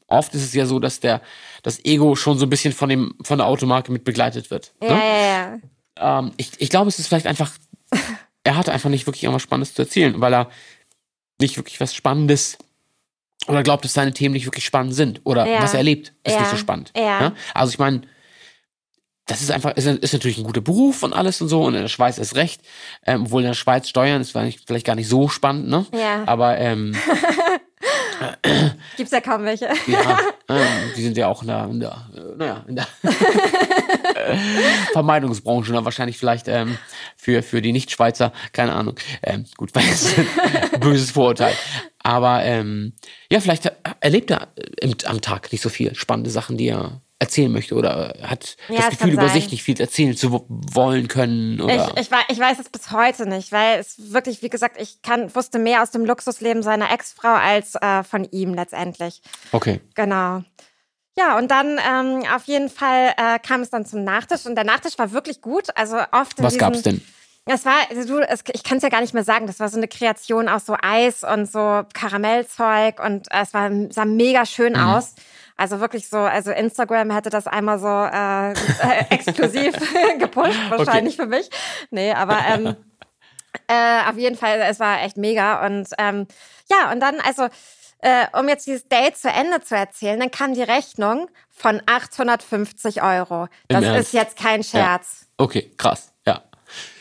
oft ist es ja so, dass der das Ego schon so ein bisschen von dem von der Automarke mit begleitet wird. Ja, ne? ja, ja. Ähm, ich, ich glaube, es ist vielleicht einfach, *laughs* er hatte einfach nicht wirklich irgendwas Spannendes zu erzählen, weil er nicht wirklich was Spannendes oder glaubt, dass seine Themen nicht wirklich spannend sind oder Ja. was er erlebt, ist Ja. nicht so spannend. Ja. Also ich meine, das ist einfach, ist, ist natürlich ein guter Beruf und alles und so und in der Schweiz ist recht, ähm, obwohl in der Schweiz Steuern ist vielleicht gar nicht so spannend, ne? Ja. Aber ähm, *laughs* Gibt's ja kaum welche. ja, *laughs* ähm, die sind ja auch in der, in der äh, naja, in der *laughs* Vermeidungsbranche, ne? wahrscheinlich vielleicht ähm, für, für die Nicht-Schweizer, keine Ahnung. Ähm, gut, weil es ein böses Vorurteil. Aber ähm, ja, vielleicht erlebt er im, am Tag nicht so viel spannende Sachen, die er erzählen möchte oder hat Ja, das es Gefühl, über sich nicht viel erzählen zu wo- wollen können. Oder Ich, ich, ich weiß es bis heute nicht, weil es wirklich, wie gesagt, ich kann, wusste mehr aus dem Luxusleben seiner Ex-Frau als äh, von ihm letztendlich. okay. Genau. Ja, und dann ähm, auf jeden Fall äh, kam es dann zum Nachtisch und der Nachtisch war wirklich gut. Also oft in Was diesen, gab's denn? Es war, du, es, ich kann es ja gar nicht mehr sagen. Das war so eine Kreation aus so Eis und so Karamellzeug und äh, es war, sah mega schön Mhm. aus. Also wirklich so, also Instagram hätte das einmal so äh, äh, *laughs* exklusiv *laughs* gepusht, wahrscheinlich für mich. Nee, aber ähm, *laughs* äh, auf jeden Fall, es war echt mega. Und ähm, ja, und dann, also, äh, um jetzt dieses Date zu Ende zu erzählen, dann kam die Rechnung von 850 Euro. Das ist jetzt kein Scherz. Okay, krass, ja.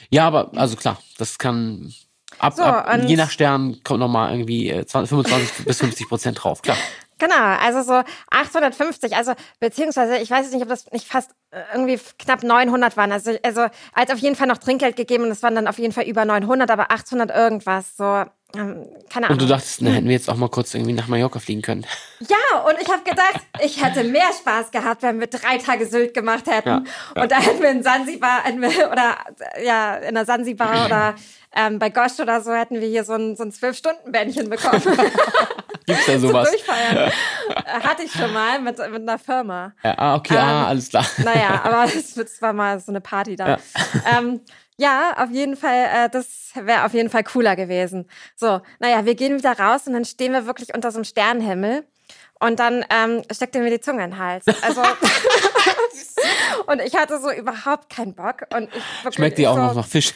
Ja, aber also klar, das kann ab, So, ab je nach Stern kommt nochmal irgendwie äh, 20, 25 bis 50 Prozent drauf, klar. Genau, also so 850, also beziehungsweise ich weiß jetzt nicht, ob das nicht fast äh, irgendwie knapp 900 waren. Also also hat auf jeden Fall noch Trinkgeld gegeben und es waren dann auf jeden Fall über 900, aber 800 irgendwas, so ähm, keine Ahnung. Und du dachtest, na, hätten wir jetzt auch mal kurz irgendwie nach Mallorca fliegen können. Ja, und ich habe gedacht, ich hätte mehr Spaß gehabt, wenn wir drei Tage Sylt gemacht hätten. Ja, ja. Und da hätten wir in Sansibar oder ja, in der Sansibar oder ähm, bei Gosch oder so hätten wir hier so ein, so ein Zwölf-Stunden-Bändchen bekommen. *laughs* Gibt's da *laughs* sowas? Durchfeiern. Äh, Hatte ich schon mal mit, mit einer Firma. Ja, ah, okay, ah, alles klar. Naja, *laughs* aber es war mal so eine Party da. Ja, ähm, ja auf jeden Fall, äh, das wäre auf jeden Fall cooler gewesen. So, naja, wir gehen wieder raus und dann stehen wir wirklich unter so einem Sternenhimmel. Und dann ähm, steckt er mir die Zunge in den Hals. Also *laughs* und ich hatte so überhaupt keinen Bock. Und ich wirklich Schmeckt dir auch so, noch nach Fisch?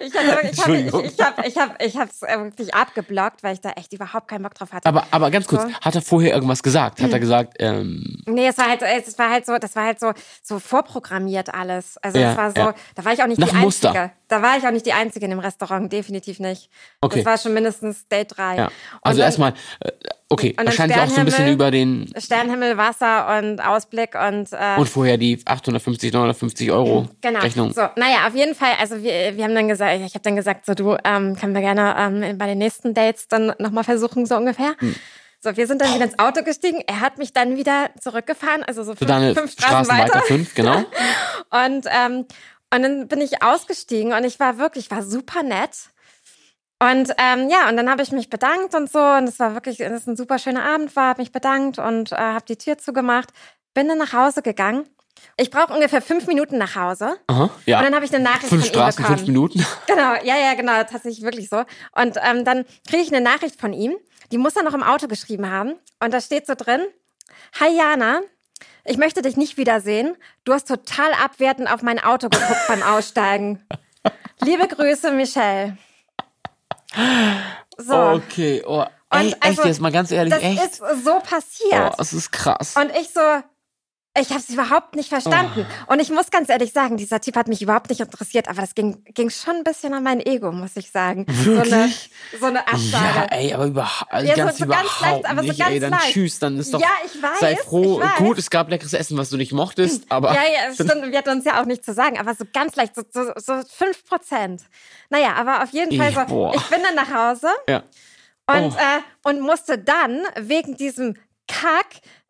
Ich wirklich, ich habe ich, ich hab, ich hab, ich hab's äh, wirklich abgeblockt, weil ich da echt überhaupt keinen Bock drauf hatte. Aber, aber ganz kurz, So. hat er vorher irgendwas gesagt? Hat er gesagt, ähm, Nee, es war halt, es war halt so, das war halt so, so vorprogrammiert alles. Also Ja, es war so, ja. da war ich auch nicht Nach die Muster. Einzige. Da war ich auch nicht die Einzige in dem Restaurant, definitiv nicht. Okay. Das war schon mindestens Date 3. ja. Also erstmal, äh, okay, dann wahrscheinlich auch so ein bisschen über den, Sternenhimmel, Wasser und Ausblick und, äh, und vorher die 850, 950 Euro Genau. Rechnung. So, naja, auf jeden Fall, also wir, wir haben dann gesagt, ich habe dann gesagt, so du, ähm, können wir gerne ähm, bei den nächsten Dates dann nochmal versuchen, so ungefähr. Hm. So, wir sind dann wieder ins Auto gestiegen. Er hat mich dann wieder zurückgefahren, also so fünf, deine fünf Straßen, Straßen weiter, fünf, genau. *laughs* Und, ähm, und dann bin ich ausgestiegen und ich war wirklich, ich war super nett. Und ähm, ja, und dann habe ich mich bedankt und so. Und es war wirklich, dass es ein super schöner Abend war, habe mich bedankt und äh, habe die Tür zugemacht. Bin dann nach Hause gegangen. Ich brauche ungefähr fünf Minuten nach Hause. Aha, ja. Und dann habe ich eine Nachricht Fünf von Straßen, ihm bekommen. fünf Minuten. *laughs* Genau, ja, ja, genau, tatsächlich wirklich so. Und ähm, dann kriege ich eine Nachricht von ihm, die muss er noch im Auto geschrieben haben. Und da steht so drin, Hi Jana, ich möchte dich nicht wiedersehen. Du hast total abwertend auf mein Auto geguckt beim Aussteigen. Liebe Grüße, Michelle. So. Okay, oh. Ey, echt jetzt mal ganz ehrlich, das echt? ist so passiert. Oh, das ist krass. Und ich so, ich habe es überhaupt nicht verstanden. Oh. Und ich muss ganz ehrlich sagen, dieser Typ hat mich überhaupt nicht interessiert, aber das ging, ging schon ein bisschen an mein Ego, muss ich sagen. Wirklich? So eine, so eine Absage. Ja, ey, aber überhaupt, also Ja, so- ganz so ganz überhaupt leicht, aber so nicht, ganz ey, dann leicht. tschüss, dann ist doch, Ja, ich weiß, sei froh, gut, es gab leckeres Essen, was du nicht mochtest, *laughs* aber, Ja, ja, *laughs* stimmt. Wir hatten uns ja auch nicht zu sagen, aber so ganz leicht, so, so, so 5 Prozent. Naja, aber auf jeden Fall so, Boah. ich bin dann nach Hause ja. und, Oh. äh, und musste dann wegen diesem Kack,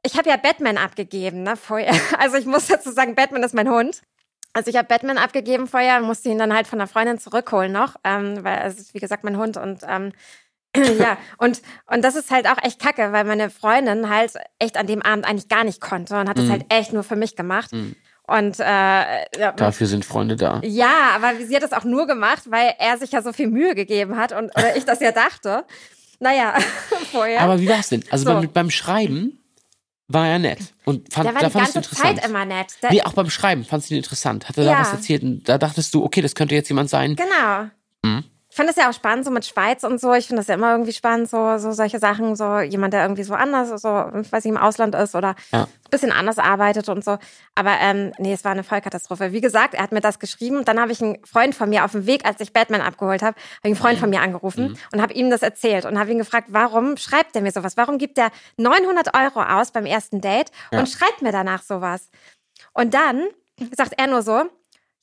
ich habe ja Batman abgegeben, ne, vorher. *laughs* Also ich muss dazu sagen, Batman ist mein Hund. Also ich habe Batman abgegeben vorher und musste ihn dann halt von der Freundin zurückholen noch, ähm, weil es ist wie gesagt mein Hund und ähm, *clears throat* ja, und, und das ist halt auch echt kacke, weil meine Freundin halt echt an dem Abend eigentlich gar nicht konnte und hat es Mhm. halt echt nur für mich gemacht. Und äh, Dafür sind Freunde da. ja, aber sie hat das auch nur gemacht, weil er sich ja so viel Mühe gegeben hat und oder ich das ja dachte. Naja, *laughs* vorher. Aber wie war's denn? Also So. beim, beim Schreiben war er nett und fand, der war da die fandest du ganze interessant. Zeit immer nett. Der, Nee, auch beim Schreiben fandst du ihn interessant. Hat er da Ja. was erzählt und da dachtest du, okay, das könnte jetzt jemand sein. Genau. Mhm. Ich finde das ja auch spannend, so mit Schweiz und so. Ich finde das ja immer irgendwie spannend, so, so solche Sachen, so jemand, der irgendwie so anders, so, ich weiß nicht, im Ausland ist oder Ja. ein bisschen anders arbeitet und so. Aber ähm, nee, es war eine Vollkatastrophe. Wie gesagt, er hat mir das geschrieben. Dann habe ich einen Freund von mir auf dem Weg, als ich Batman abgeholt habe, habe ich einen Freund von mir angerufen Mhm. und habe ihm das erzählt und habe ihn gefragt, warum schreibt er mir sowas? Warum gibt er 900 Euro aus beim ersten Date Ja. und schreibt mir danach sowas? Und dann sagt er nur so,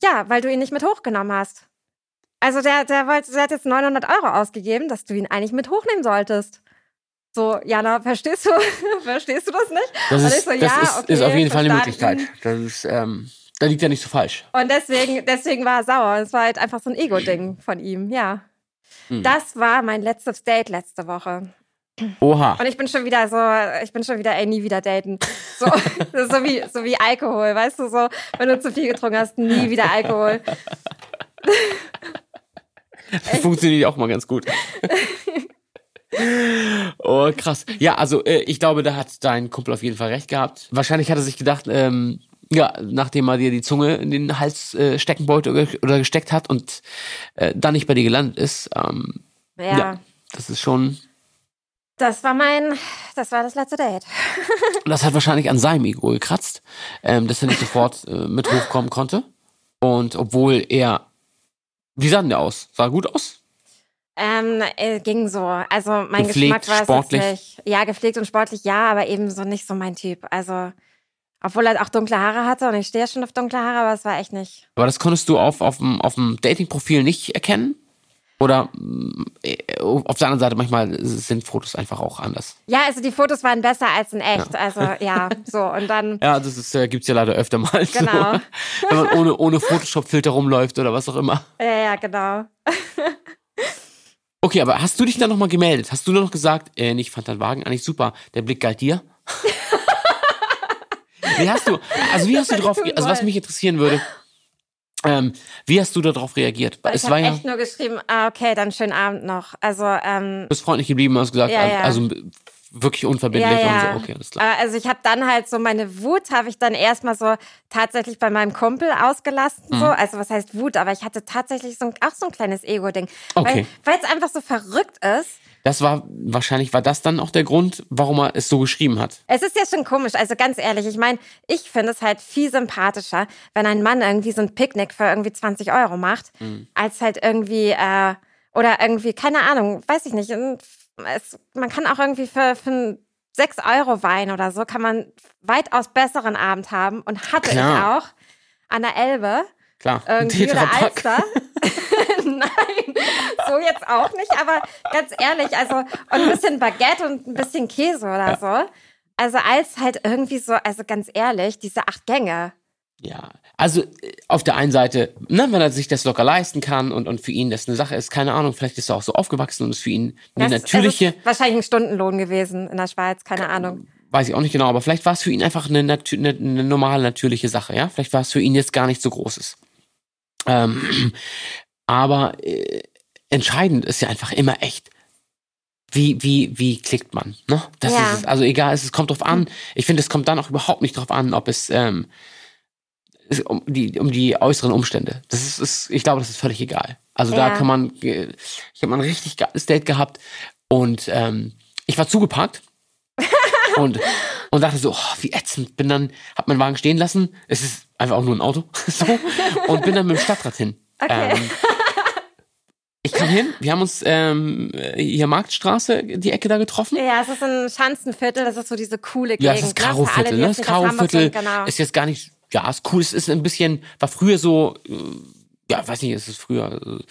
ja, weil du ihn nicht mit hochgenommen hast. Also der, der, wollte, der hat jetzt 900 Euro ausgegeben, dass du ihn eigentlich mit hochnehmen solltest. So, Jana, verstehst du, *laughs* verstehst du das nicht? Das ist, so, das ja, ist, okay, ist auf jeden Fall eine. Möglichkeit. Das ist, ähm, da liegt er nicht so falsch. Und deswegen, deswegen war er sauer. Es war halt einfach so ein Ego-Ding *clears throat* von ihm, ja. Hm. Das war mein letztes Date letzte Woche. Oha. Und ich bin schon wieder so, ich bin schon wieder, ey, nie wieder daten. So, *laughs* so wie, so wie Alkohol, weißt du, so, wenn du zu viel getrunken hast, nie wieder Alkohol. *laughs* *laughs* Funktioniert auch mal ganz gut. oh, krass. Ja, also äh, ich glaube, da hat dein Kumpel auf jeden Fall recht gehabt. Wahrscheinlich hat er sich gedacht, ähm, ja, nachdem er dir die Zunge in den Hals äh, stecken wollte oder, gesteckt hat und äh, dann nicht bei dir gelandet ist, ähm, Ja, ja. das ist schon, das war mein, das war das letzte Date. *laughs* das hat wahrscheinlich an seinem Ego gekratzt, ähm, dass er nicht sofort äh, mit hochkommen konnte. Und obwohl er, wie sah denn der aus? Sah gut aus? Ähm, äh, ging so. Also mein Gepflegt, Geschmack war es sportlich? jetzt nicht. Ja, gepflegt und sportlich, ja, aber eben so nicht so mein Typ. Also, obwohl er auch dunkle Haare hatte und ich stehe ja schon auf dunkle Haare, aber es war echt nicht. Aber das konntest du auf, auf, dem, auf dem Dating-Profil nicht erkennen? Oder mm, äh, auf der anderen Seite, manchmal sind Fotos einfach auch anders. Ja, also die Fotos waren besser als in echt. Also ja, so und dann. Ja, das ist, äh, gibt's ja leider öfter mal. Genau. So, *laughs* wenn man ohne, ohne Photoshop-Filter rumläuft oder was auch immer. Ja, ja, genau. *laughs* Okay, aber hast du dich dann nochmal gemeldet? Hast du noch gesagt, äh, ich fand deinen Wagen eigentlich super, der Blick galt dir? *laughs* wie hast du, also wie hast du drauf, also was mich interessieren würde, ähm, wie hast du darauf reagiert? Ich es habe ja, echt nur geschrieben, ah, okay, dann schönen Abend noch. Also, ähm, du bist freundlich geblieben, hast gesagt, Ja, ja. also wirklich unverbindlich ja, und so, okay, alles klar. Äh, Also ich habe dann halt so meine Wut habe ich dann erstmal so tatsächlich bei meinem Kumpel ausgelassen Mhm. so also was heißt Wut aber ich hatte tatsächlich so ein, auch so ein kleines Ego Ding Okay. weil es einfach so verrückt ist Das war, wahrscheinlich war das dann auch der Grund, warum er es so geschrieben hat. Es ist ja schon komisch, also ganz ehrlich, ich meine, ich finde es halt viel sympathischer, wenn ein Mann irgendwie so ein Picknick für irgendwie 20 Euro macht, Mhm. als halt irgendwie, äh, oder irgendwie, keine Ahnung, weiß ich nicht, es, man kann auch irgendwie für, für einen 6 Euro Wein oder so, kann man weitaus besseren Abend haben und hatte Klar. ich auch an der Elbe, Klar, irgendwie oder. Alster. *laughs* *laughs* Nein, so jetzt auch nicht, aber ganz ehrlich, also und ein bisschen Baguette und ein bisschen Käse oder so. Also als halt irgendwie so, also ganz ehrlich, diese acht Gänge. Ja, also äh, auf der einen Seite, ne, wenn er sich das locker leisten kann und, und für ihn das eine Sache ist, keine Ahnung, vielleicht ist er auch so aufgewachsen und ist für ihn eine Das- natürliche, Es ist wahrscheinlich ein Stundenlohn gewesen in der Schweiz, keine Ahnung. weiß ich auch nicht genau, aber vielleicht war es für ihn einfach eine, eine, eine normale, natürliche Sache, ja? Vielleicht war es für ihn jetzt gar nicht so Großes. Ähm, aber äh, entscheidend ist ja einfach immer echt, wie, wie, wie klickt man, ne? Das Ja. ist es. Also egal, es, es kommt drauf an. Ich finde, es kommt dann auch überhaupt nicht drauf an, ob es, ähm, es um die, um die äußeren Umstände. Das ist, ist ich glaube, das ist völlig egal. Also da Ja. kann man, ich habe mal ein richtig geiles Date gehabt und ähm, ich war zugeparkt *laughs* und, und dachte so, oh, wie ätzend. Bin dann, hab meinen Wagen stehen lassen. Es ist einfach auch nur ein Auto. *laughs* so, und bin dann mit dem Stadtrat hin. Okay. Ähm, ich kam hin, wir haben uns ähm, hier Marktstraße, die Ecke da getroffen. Ja, es ist ein Schanzenviertel, das ist so diese coole Gegend. Ja, es ist ne? Karo-Viertel, ne? Das Karo-Viertel genau. ist jetzt gar nicht, ja, ist cool. Es ist ein bisschen, war früher so, äh, ja, weiß nicht, ist es früher, äh,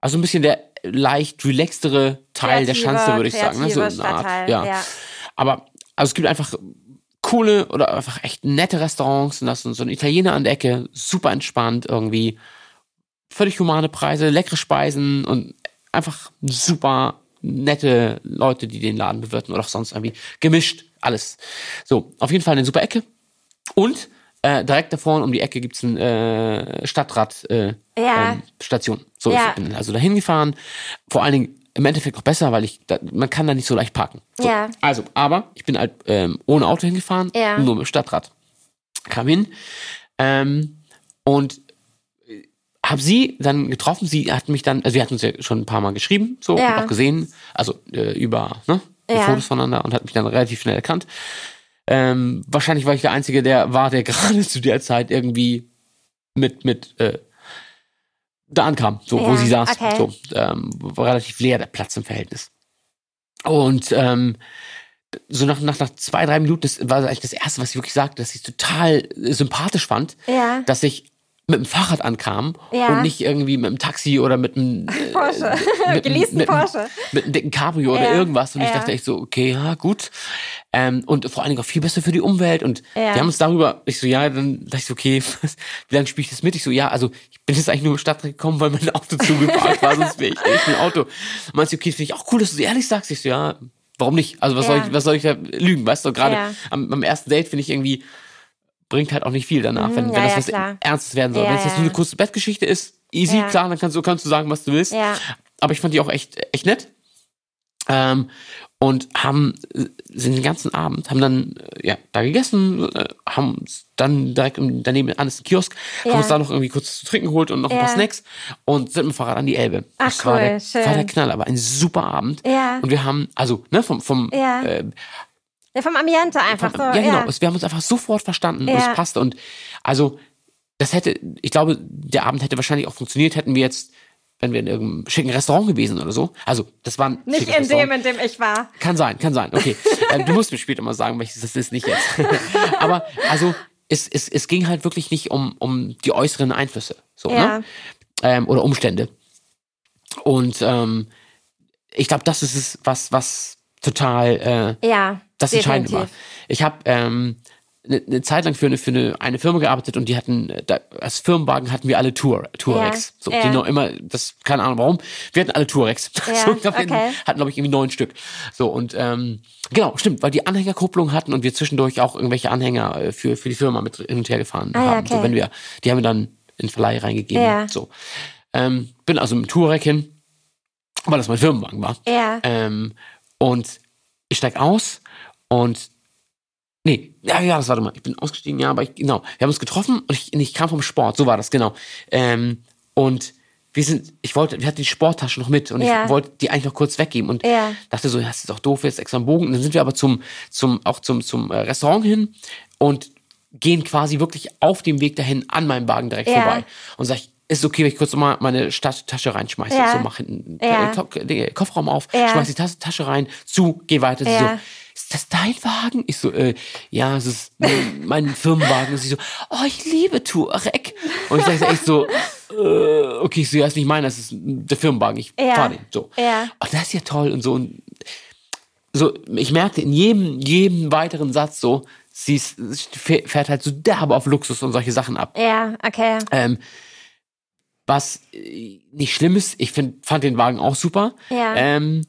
also ein bisschen der leicht relaxtere Teil der Kreative- Schanze, würde ich sagen. Ne? So eine Art, ja. ja. Aber, also es gibt einfach coole oder einfach echt nette Restaurants und das und so ein Italiener an der Ecke, super entspannt irgendwie, völlig humane Preise, leckere Speisen und einfach super nette Leute, die den Laden bewirten oder auch sonst irgendwie gemischt, alles. So, auf jeden Fall eine super Ecke. Und äh, direkt davor um die Ecke gibt's ein äh, Stadtrat äh, Ja. ähm, Station. So, Ja. ich bin also dahin gefahren. Vor allen Dingen im Endeffekt auch besser, weil ich, da, man kann da nicht so leicht parken. So. Ja. Also, aber ich bin halt ähm, ohne Auto hingefahren, Ja. nur mit dem Stadtrat. Kam hin ähm, und habe sie dann getroffen. Sie hat mich dann, also wir hatten uns ja schon ein paar Mal geschrieben, so Ja. und auch gesehen, also äh, über ne, Ja. Fotos voneinander und hat mich dann relativ schnell erkannt. Ähm, wahrscheinlich war ich der Einzige, der war, der *laughs* gerade zu der Zeit irgendwie mit mit äh, da ankam, so wo Ja, sie saß, okay. so ähm, war relativ leer der Platz im Verhältnis. Und ähm, so nach, nach, nach zwei, drei Minuten, das war eigentlich das Erste, was ich wirklich sagte, dass ich total sympathisch fand, Ja. dass ich mit dem Fahrrad ankam Ja. und nicht irgendwie mit dem Taxi oder mit einem *laughs* äh, Porsche. mit, Geleasten mit, Porsche. mit einem dicken Cabrio oder Ja. irgendwas. Und ich Ja. dachte echt so, okay, ja, gut. Ähm, und vor allen Dingen auch viel besser für die Umwelt. Und wir haben uns darüber, ich so, ja, dann dachte ich so, okay, *laughs* wie lange spiele ich das mit? Ich so, ja, also ich bin jetzt eigentlich nur im Stadtrecht gekommen, weil mein Auto *laughs* zugeparkt war, sonst wäre ich echt ein Auto. Und meinst du, okay, finde ich auch cool, dass du so ehrlich sagst. Ich so, ja, warum nicht? Also was soll ich, was soll ich da lügen? Weißt du, gerade am, am ersten Date finde ich irgendwie, bringt halt auch nicht viel danach, wenn, Mhm, wenn ja, das ja, was klar. Ernstes werden soll. Ja, wenn es jetzt ja. nur eine kurze Bettgeschichte ist, easy, Ja. klar, dann kannst du, kannst du sagen, was du willst. Ja. Aber ich fand die auch echt, echt nett. Ähm, und haben sind den ganzen Abend, haben dann äh, ja da gegessen, äh, haben dann direkt daneben an ist ein Kiosk, Ja. haben uns da noch irgendwie kurz zu trinken geholt und noch ein paar Ja. Snacks und sind mit dem Fahrrad an die Elbe. Ach, das war cool, der, schön. war der Knall, aber ein super Abend. Ja. Und wir haben, also, ne, vom, vom Ja. äh, Ja, vom Ambiente einfach so. ja, genau. Ja. Es, wir haben uns einfach sofort verstanden und Ja. es passte. Und also, das hätte, ich glaube, der Abend hätte wahrscheinlich auch funktioniert, hätten wir jetzt, wenn wir in irgendeinem schicken Restaurant gewesen oder so. Also, das war ein Nicht in Restaurant. dem, in dem ich war. Kann sein, kann sein. Okay. *laughs* ähm, du musst mir später mal sagen, welches das ist, nicht jetzt. *laughs* Aber also, es, es, es ging halt wirklich nicht um, um die äußeren Einflüsse. So, Ja. ne? Ähm, oder Umstände. Und ähm, ich glaube, das ist es, was, was total äh, Ja. das Entscheidende war. Ich habe ähm, eine ne Zeit lang für eine, für eine, eine Firma gearbeitet und die hatten, äh, da, als Firmenwagen hatten wir alle Tour, Tourex. Ja, So, ja. die noch immer, das, keine Ahnung warum, wir hatten alle Tourex. *laughs* Ja, so, ich glaub, wir okay. hatten, hatten glaube ich, irgendwie neun Stück. So, und ähm, genau, stimmt, weil die Anhängerkupplung hatten und wir zwischendurch auch irgendwelche Anhänger äh, für, für die Firma mit hin und her gefahren Ah, haben. So, okay. wenn wir, die haben wir dann in Verleih reingegeben. Ja. So. Ähm, bin also mit dem Touareg hin, weil das mein Firmenwagen war. Ja. Ähm, und ich steig aus und nee, ja, ja, das warte mal. Ich bin ausgestiegen, ja, aber ich, genau. Wir haben uns getroffen und ich, ich kam vom Sport, so war das, genau. Ähm, und wir sind, ich wollte, wir hatten die Sporttasche noch mit und Ja. ich wollte die eigentlich noch kurz weggeben und Ja. dachte so, ja, das ist doch doof, jetzt extra einen Bogen. Und dann sind wir aber zum, zum, auch zum, zum äh, Restaurant hin und gehen quasi wirklich auf dem Weg dahin an meinem Wagen direkt Ja. vorbei. Und sag ich, ist okay, wenn ich kurz nochmal meine Tasche reinschmeiße? Ja. So, mach hinten Ja. äh, Top- den Kofferraum auf, Ja. schmeiß die Tas Tasche rein, zu, geh weiter. Sie Ja. so, ist das dein Wagen? Ich so, äh, ja, es ist mein, mein Firmenwagen. Und sie so, oh, ich liebe Touareg. Und ich sage echt so, äh, okay, ich so, ja, ist nicht meiner, das ist der Firmenwagen, ich Ja. fahr den. So. Ja. Oh, das ist ja toll und so. Und so, ich merkte in jedem, jedem weiteren Satz so, sie ist, sie fährt halt so derbe auf Luxus und solche Sachen ab. Ja, okay. Ähm, was äh, nicht schlimm ist, ich find, fand den Wagen auch super. Ja. Ähm,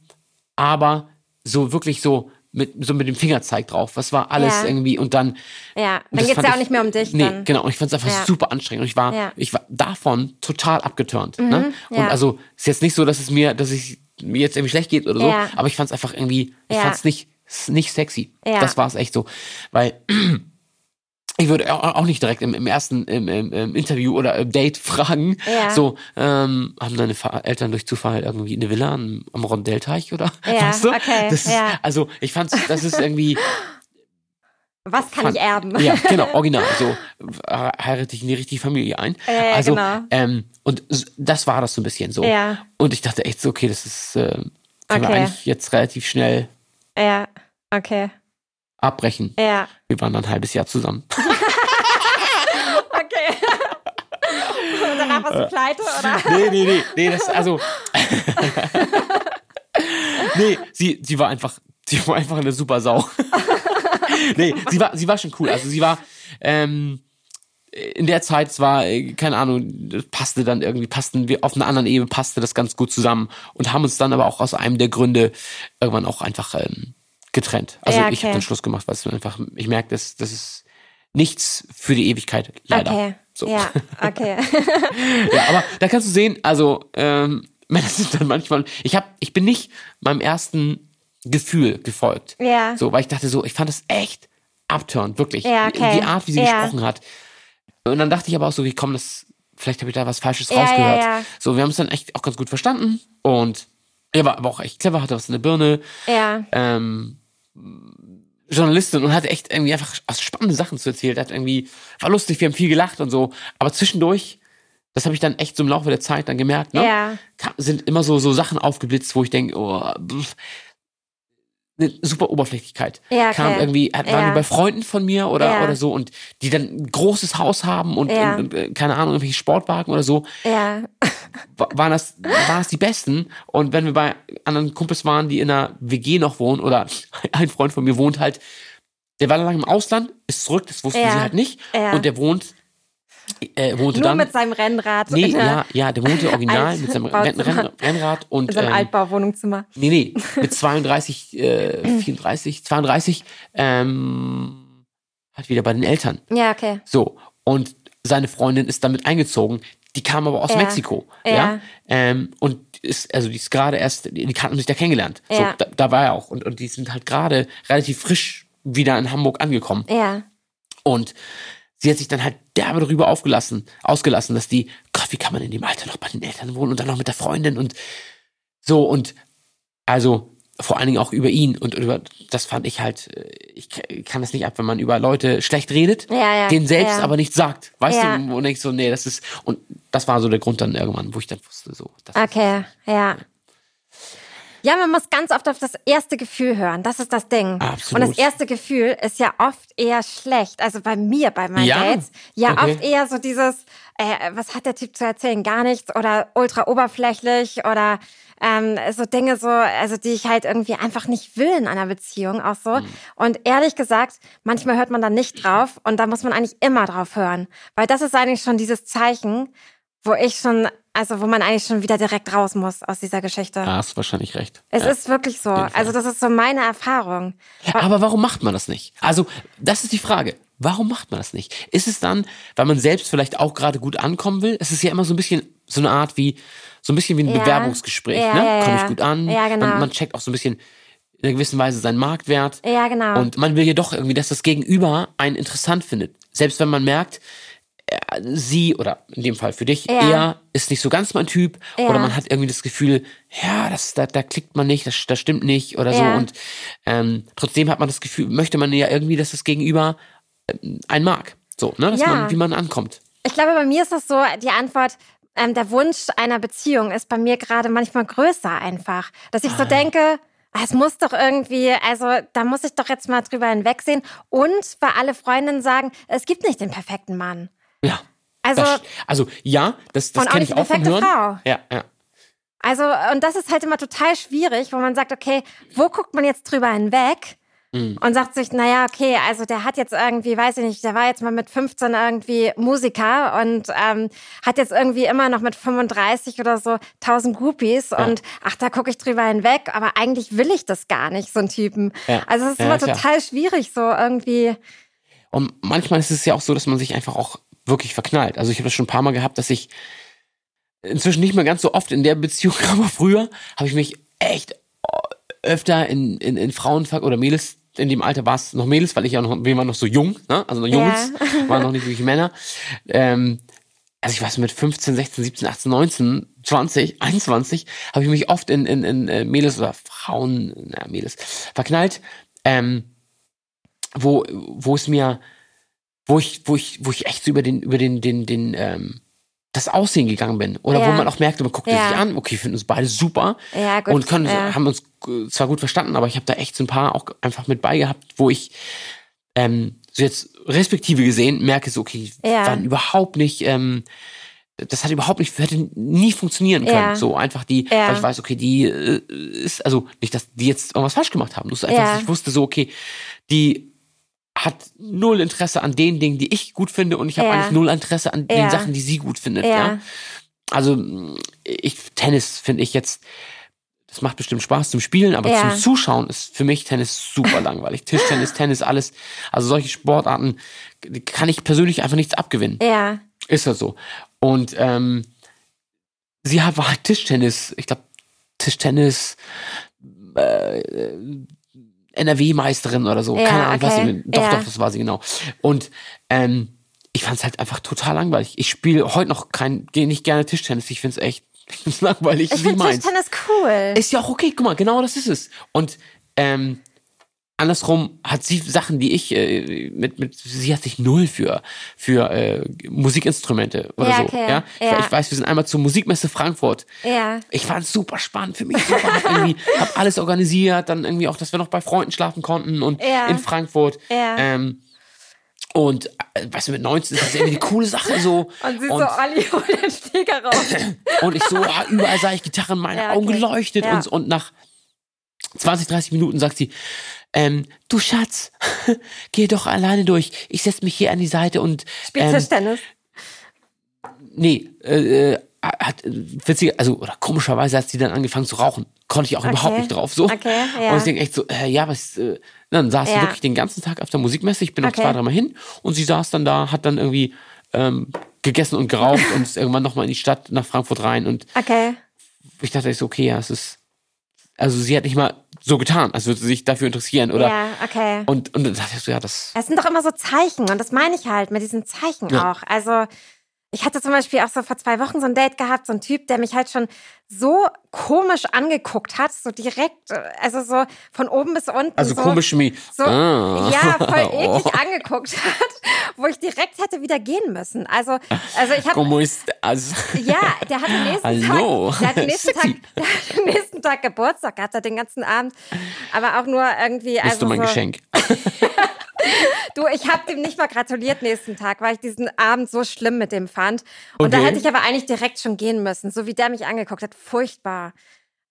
aber so wirklich so mit, so mit dem Fingerzeig drauf. Was war alles Ja. irgendwie und dann. Ja, und dann geht's ja auch ich- nicht mehr um dich Nee, dann. genau. Und ich fand es einfach Ja. super anstrengend. Und ich war, Ja. Mhm, ich war davon total abgeturnt. ne? Und ja. also ist jetzt nicht so, dass es mir, dass ich mir jetzt irgendwie schlecht geht oder so, aber ich fand es einfach irgendwie, ich fand es nicht, nicht sexy. Das war es echt so. Weil ich würde au- auch nicht direkt im, im ersten im, im, im Interview oder im Date fragen. Ja. So, ähm, haben deine Eltern durch Zufall irgendwie eine Villa am, am Rondellteich oder? *laughs* Ja, weißt du? okay, Das ist, ja. Also ich fand, das ist irgendwie. *laughs* Was kann fand, ich erben? Ja, *laughs* genau, original. So äh, heirate ich in die richtige Familie ein. Ja, ja, also, genau. ähm, und das war das so ein bisschen so. Ja. Und ich dachte echt so, okay, das ist, äh, können wir Okay. eigentlich jetzt relativ schnell Ja, okay. abbrechen. Ja, Wir waren dann ein halbes Jahr zusammen. okay. Und danach warst du pleite, oder? nee, nee, nee, nee, das, also. *laughs* nee, sie, sie war einfach, sie war einfach eine super Sau. *laughs* nee, sie war, sie war schon cool. Also sie war, ähm, in der Zeit, es war, äh, keine Ahnung, das passte dann irgendwie, passten wir auf einer anderen Ebene, passte das ganz gut zusammen und haben uns dann aber auch aus einem der Gründe irgendwann auch einfach ähm, getrennt. Also Ja, ich habe okay. dann Schluss gemacht, weil es einfach, ich merke, das, das ist nichts für die Ewigkeit, leider. Okay. So. Ja, okay. *laughs* Ja, aber da kannst du sehen, also ähm, *laughs* Männer sind dann manchmal. Ich hab, ich bin nicht meinem ersten Gefühl gefolgt. Ja. So, weil ich dachte so, ich fand das echt abturnt, wirklich. Ja, okay. Die Art, wie sie Ja. gesprochen hat. Und dann dachte ich aber auch so, wie komm, das, vielleicht habe ich da was Falsches Ja, rausgehört. ja, ja. So, wir haben es dann echt auch ganz gut verstanden und er war aber auch echt clever, hatte was in der Birne. Ja. Ähm, Journalistin und hatte echt irgendwie einfach spannende Sachen zu erzählen. Hat irgendwie, war lustig, wir haben viel gelacht und so. Aber zwischendurch, das habe ich dann echt so im Laufe der Zeit dann gemerkt, ne? Ja. Sind immer so, so Sachen aufgeblitzt, wo ich denke, oh, pff, eine super Oberflächlichkeit. Ja, Kam okay. irgendwie, waren Ja. die bei Freunden von mir oder, Ja. oder so und die dann ein großes Haus haben und, Ja. und, und keine Ahnung, irgendwelche Sportwagen oder so Ja. *laughs* wa- waren das, waren das die besten. Und wenn wir bei anderen Kumpels waren, die in einer WG noch wohnen, oder *laughs* ein Freund von mir wohnt halt, der war lange im Ausland, ist zurück, das wussten sie halt nicht. Und der wohnt, äh, wohnte Nur dann. mit seinem Rennrad. nee, ja, ja, der wohnte original mit seinem Renn. Renn, Rennrad und In seinem ähm, Altbauwohnungszimmer. nee, nee, mit *laughs* 32, äh, 34, 32, ähm, halt wieder bei den Eltern. Ja, okay. So, und seine Freundin ist damit eingezogen. Die kam aber aus Ja. Mexiko. Ja. Ja. Ähm, und ist, also die ist gerade erst, die kannten sich da kennengelernt. So, Ja. da, da war er auch. Und, und die sind halt gerade relativ frisch wieder in Hamburg angekommen. Ja. Und sie hat sich dann halt derbe darüber aufgelassen, ausgelassen, dass die, Gott, wie kann man in dem Alter noch bei den Eltern wohnen und dann noch mit der Freundin und so und also vor allen Dingen auch über ihn und über das fand ich halt, äh, ich kann das nicht ab, wenn man über Leute schlecht redet, Ja, ja, den selbst ja. aber nicht sagt. Weißt Ja. du, und ich so, nee, das ist, und das war so der Grund dann irgendwann, wo ich dann wusste, so, das ist, Okay, ja. Ja, man muss ganz oft auf das erste Gefühl hören. Das ist das Ding. Absolut. Und das erste Gefühl ist ja oft eher schlecht. Also bei mir, bei meinen Ja? Dates. Ja, Okay. oft eher so dieses, äh, was hat der Typ zu erzählen? Gar nichts oder ultra oberflächlich oder ähm, so Dinge so, also die ich halt irgendwie einfach nicht will in einer Beziehung auch so. Mhm. Und ehrlich gesagt, manchmal hört man da nicht drauf und da muss man eigentlich immer drauf hören. Weil das ist eigentlich schon dieses Zeichen, wo ich schon, also wo man eigentlich schon wieder direkt raus muss aus dieser Geschichte. da hast du wahrscheinlich recht. Es Ja. ist wirklich so. Also das ist so meine Erfahrung. Aber warum macht man das nicht? Also, das ist die Frage. Warum macht man das nicht? Ist es dann, weil man selbst vielleicht auch gerade gut ankommen will? Es ist ja immer so ein bisschen so eine Art wie, so ein bisschen wie ein Ja. Bewerbungsgespräch, Ja, ne? ja, Komme ich gut an? Ja, genau. Man, man checkt auch so ein bisschen in einer gewissen Weise seinen Marktwert. Ja, genau. Und man will ja doch irgendwie, dass das Gegenüber einen interessant findet. Selbst wenn man merkt, sie oder in dem Fall für dich, Ja. er ist nicht so ganz mein Typ Ja. oder man hat irgendwie das Gefühl, ja, das, da, da klickt man nicht, das, das stimmt nicht oder so Ja. und ähm, trotzdem hat man das Gefühl, möchte man ja irgendwie, dass das Gegenüber ähm, einen mag. So, ne, dass man, wie man ankommt. Ich glaube, bei mir ist das so, die Antwort, ähm, der Wunsch einer Beziehung ist bei mir gerade manchmal größer einfach. Dass ich so Ah. denke, ah, es muss doch irgendwie, also da muss ich doch jetzt mal drüber hinwegsehen. Und weil alle Freundinnen sagen, es gibt nicht den perfekten Mann. Ja. Also, das, also ja, das, das kenne ich auch vom perfekte Hören. Frau. Ja, ja. also, und das ist halt immer total schwierig, wo man sagt, okay, wo guckt man jetzt drüber hinweg? Mhm. Und sagt sich, naja, okay, also der hat jetzt irgendwie, weiß ich nicht, der war jetzt mal mit 15 irgendwie Musiker und ähm, hat jetzt irgendwie immer noch mit 35 oder so 1000 Groupies und ach, da gucke ich drüber hinweg, aber eigentlich will ich das gar nicht, so einen Typen. Ja. Also es ist Ja, immer total schwierig, so irgendwie. Und manchmal ist es ja auch so, dass man sich einfach auch wirklich verknallt. Also ich habe das schon ein paar Mal gehabt, dass ich inzwischen nicht mehr ganz so oft in der Beziehung, *laughs* aber früher habe ich mich echt öfter in, in, in Frauen oder Mädels in dem Alter war es noch Mädels, weil ich ja noch, wir waren noch so jung, ne? also noch Jungs, waren noch nicht wirklich Männer. Ähm, also ich weiß mit 15, 16, 17, 18, 19, 20, 21 habe ich mich oft in, in, in äh, Mädels oder Frauen, na, Mädels, verknallt, ähm, wo, wo es mir, wo ich, wo ich, wo ich echt so über den, über den, den, den, ähm, das Aussehen gegangen bin. Oder Ja. wo man auch merkte, man guckt Ja. sich an, okay, finden uns beide super Ja, gut, und können, ja. haben uns äh, zwar gut verstanden, aber ich habe da echt so ein paar auch einfach mit bei gehabt, wo ich ähm, so jetzt respektive gesehen merke, so, okay, Ja. waren überhaupt nicht, ähm, das hat überhaupt nicht, hätte nie funktionieren können. So einfach die, weil ich weiß, okay, die äh, ist, also nicht, dass die jetzt irgendwas falsch gemacht haben. Ist einfach, ich wusste so, okay, die hat null Interesse an den Dingen, die ich gut finde und ich habe Ja. eigentlich null Interesse an den Ja. Sachen, die sie gut findet. Ja. Ja. Also ich Tennis finde ich jetzt, das macht bestimmt Spaß zum Spielen, aber Ja. zum Zuschauen ist für mich Tennis super langweilig. *laughs* Tischtennis, Tennis, alles. Also solche Sportarten kann ich persönlich einfach nichts abgewinnen. Ja. Ist das so. Und ähm, sie hat, war halt Tischtennis, ich glaube Tischtennis äh, NRW-Meisterin oder so. Ja, Keine Ahnung, okay. nicht, doch, Ja. doch, das war sie genau. Und ähm, ich fand es halt einfach total langweilig. Ich spiele heute noch kein, gehe nicht gerne Tischtennis. Ich finde es echt ich find's *laughs* langweilig. Ich finde. Tischtennis cool. Ist ja auch okay, guck mal, genau das ist es. Und ähm, andersrum hat sie Sachen, die ich äh, mit, mit, sie hat sich null für, für äh, Musikinstrumente oder Ja, so. okay, Ja? Ich, ja. ich weiß, wir sind einmal zur Musikmesse Frankfurt. ja. Ich fand es super spannend für mich. Super, hab, irgendwie, *laughs* hab alles organisiert, dann irgendwie auch, dass wir noch bei Freunden schlafen konnten und Ja. in Frankfurt. Ja. Ähm, und äh, weißt du, mit 19 ist das irgendwie eine coole Sache so. *laughs* Und sie und, so, Olli, hol den Steger raus. *clears throat* und ich so, ah, überall sah ich Gitarren, meine Ja, Augen okay. geleuchtet Ja. und, und nach 20, 30 Minuten sagt sie, ähm, du Schatz, *laughs* geh doch alleine durch. Ich setz mich hier an die Seite und Spielt ähm, Tischtennis. nee, äh, äh, hat witzig, also oder komischerweise hat sie dann angefangen zu rauchen. Konnte ich auch Okay. überhaupt nicht drauf. So. Okay, ja. Und ich denke echt so, äh, ja, was, äh, dann saß sie Ja. wirklich den ganzen Tag auf der Musikmesse. Ich bin noch Okay. zwei, dreimal hin und sie saß dann da, hat dann irgendwie ähm, gegessen und geraucht und ist *laughs* irgendwann nochmal in die Stadt nach Frankfurt rein und Okay. ich dachte ich so, okay, ja, es ist, also sie hat nicht mal so getan, als würde sie sich dafür interessieren oder Ja, okay. und und dann dachte ich so, ja, das Es sind doch immer so Zeichen und das meine ich halt mit diesen Zeichen Ja. auch. Also ich hatte zum Beispiel auch so vor zwei Wochen so ein Date gehabt, so ein Typ, der mich halt schon so komisch angeguckt hat, so direkt, äh, also so von oben bis unten. also so, komisch wie So, ah. ja, voll *laughs* eklig Oh. angeguckt hat, wo ich direkt hätte wieder gehen müssen. Also, also ich habe also ja, der hatte nächsten Hallo. Tag, der hat nächsten Tag, der hat nächsten Tag Geburtstag hat den ganzen Abend, aber auch nur irgendwie. bist Also du mein so, Geschenk. *laughs* Du, ich habe dem nicht mal gratuliert nächsten Tag, weil ich diesen Abend so schlimm mit dem fand. Und da Okay. hätte ich aber eigentlich direkt schon gehen müssen, so wie der mich angeguckt hat. Furchtbar.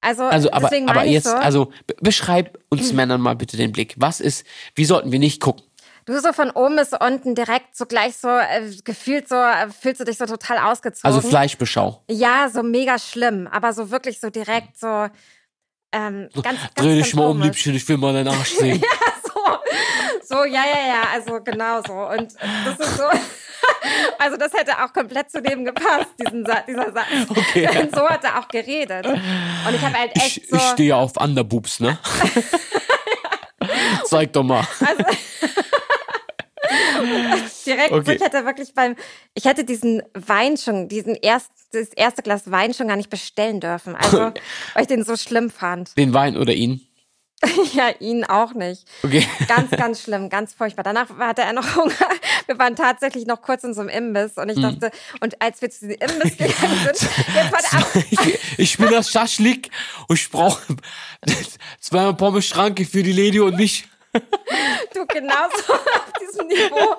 Also, Also, aber, aber jetzt, so, also be- beschreib uns Männern mal bitte den Blick. Was ist, wie sollten wir nicht gucken? du so von oben bis unten direkt so gleich so äh, gefühlt so, äh, fühlst du dich so total ausgezogen. Also Fleischbeschau. Ja, so mega schlimm, aber so wirklich so direkt so ähm, ganz, ganz, Dreh dich mal um. Liebchen, ich will mal deinen Arsch *laughs* sehen. So, so, ja, ja, ja, also genau so. Und das ist so, *laughs* also das hätte auch komplett zu dem gepasst, diesen Sa dieser Satz. *laughs* Okay. Denn *laughs* so hat er auch geredet. Und ich habe halt echt Ich, so, ich stehe auf Underboobs, ne? Zeig doch mal. direkt, so, Okay. ich hätte wirklich beim, ich hätte diesen Wein schon, diesen erst, das erste Glas Wein schon gar nicht bestellen dürfen. Also, weil ich den so schlimm fand. Den Wein oder ihn? *laughs* Ja, ihn auch nicht. Okay. Ganz, ganz schlimm, ganz furchtbar. Danach hatte er noch *laughs* Hunger. Wir waren tatsächlich noch kurz in so einem Imbiss und ich Hm. dachte, und als wir zu diesem Imbiss *laughs* gegangen sind, jetzt war der ab, Ich, ich bin das Schaschlik und ich brauche zweimal Pommes Schranke für die Lady und mich. Du genauso *laughs* auf diesem Niveau.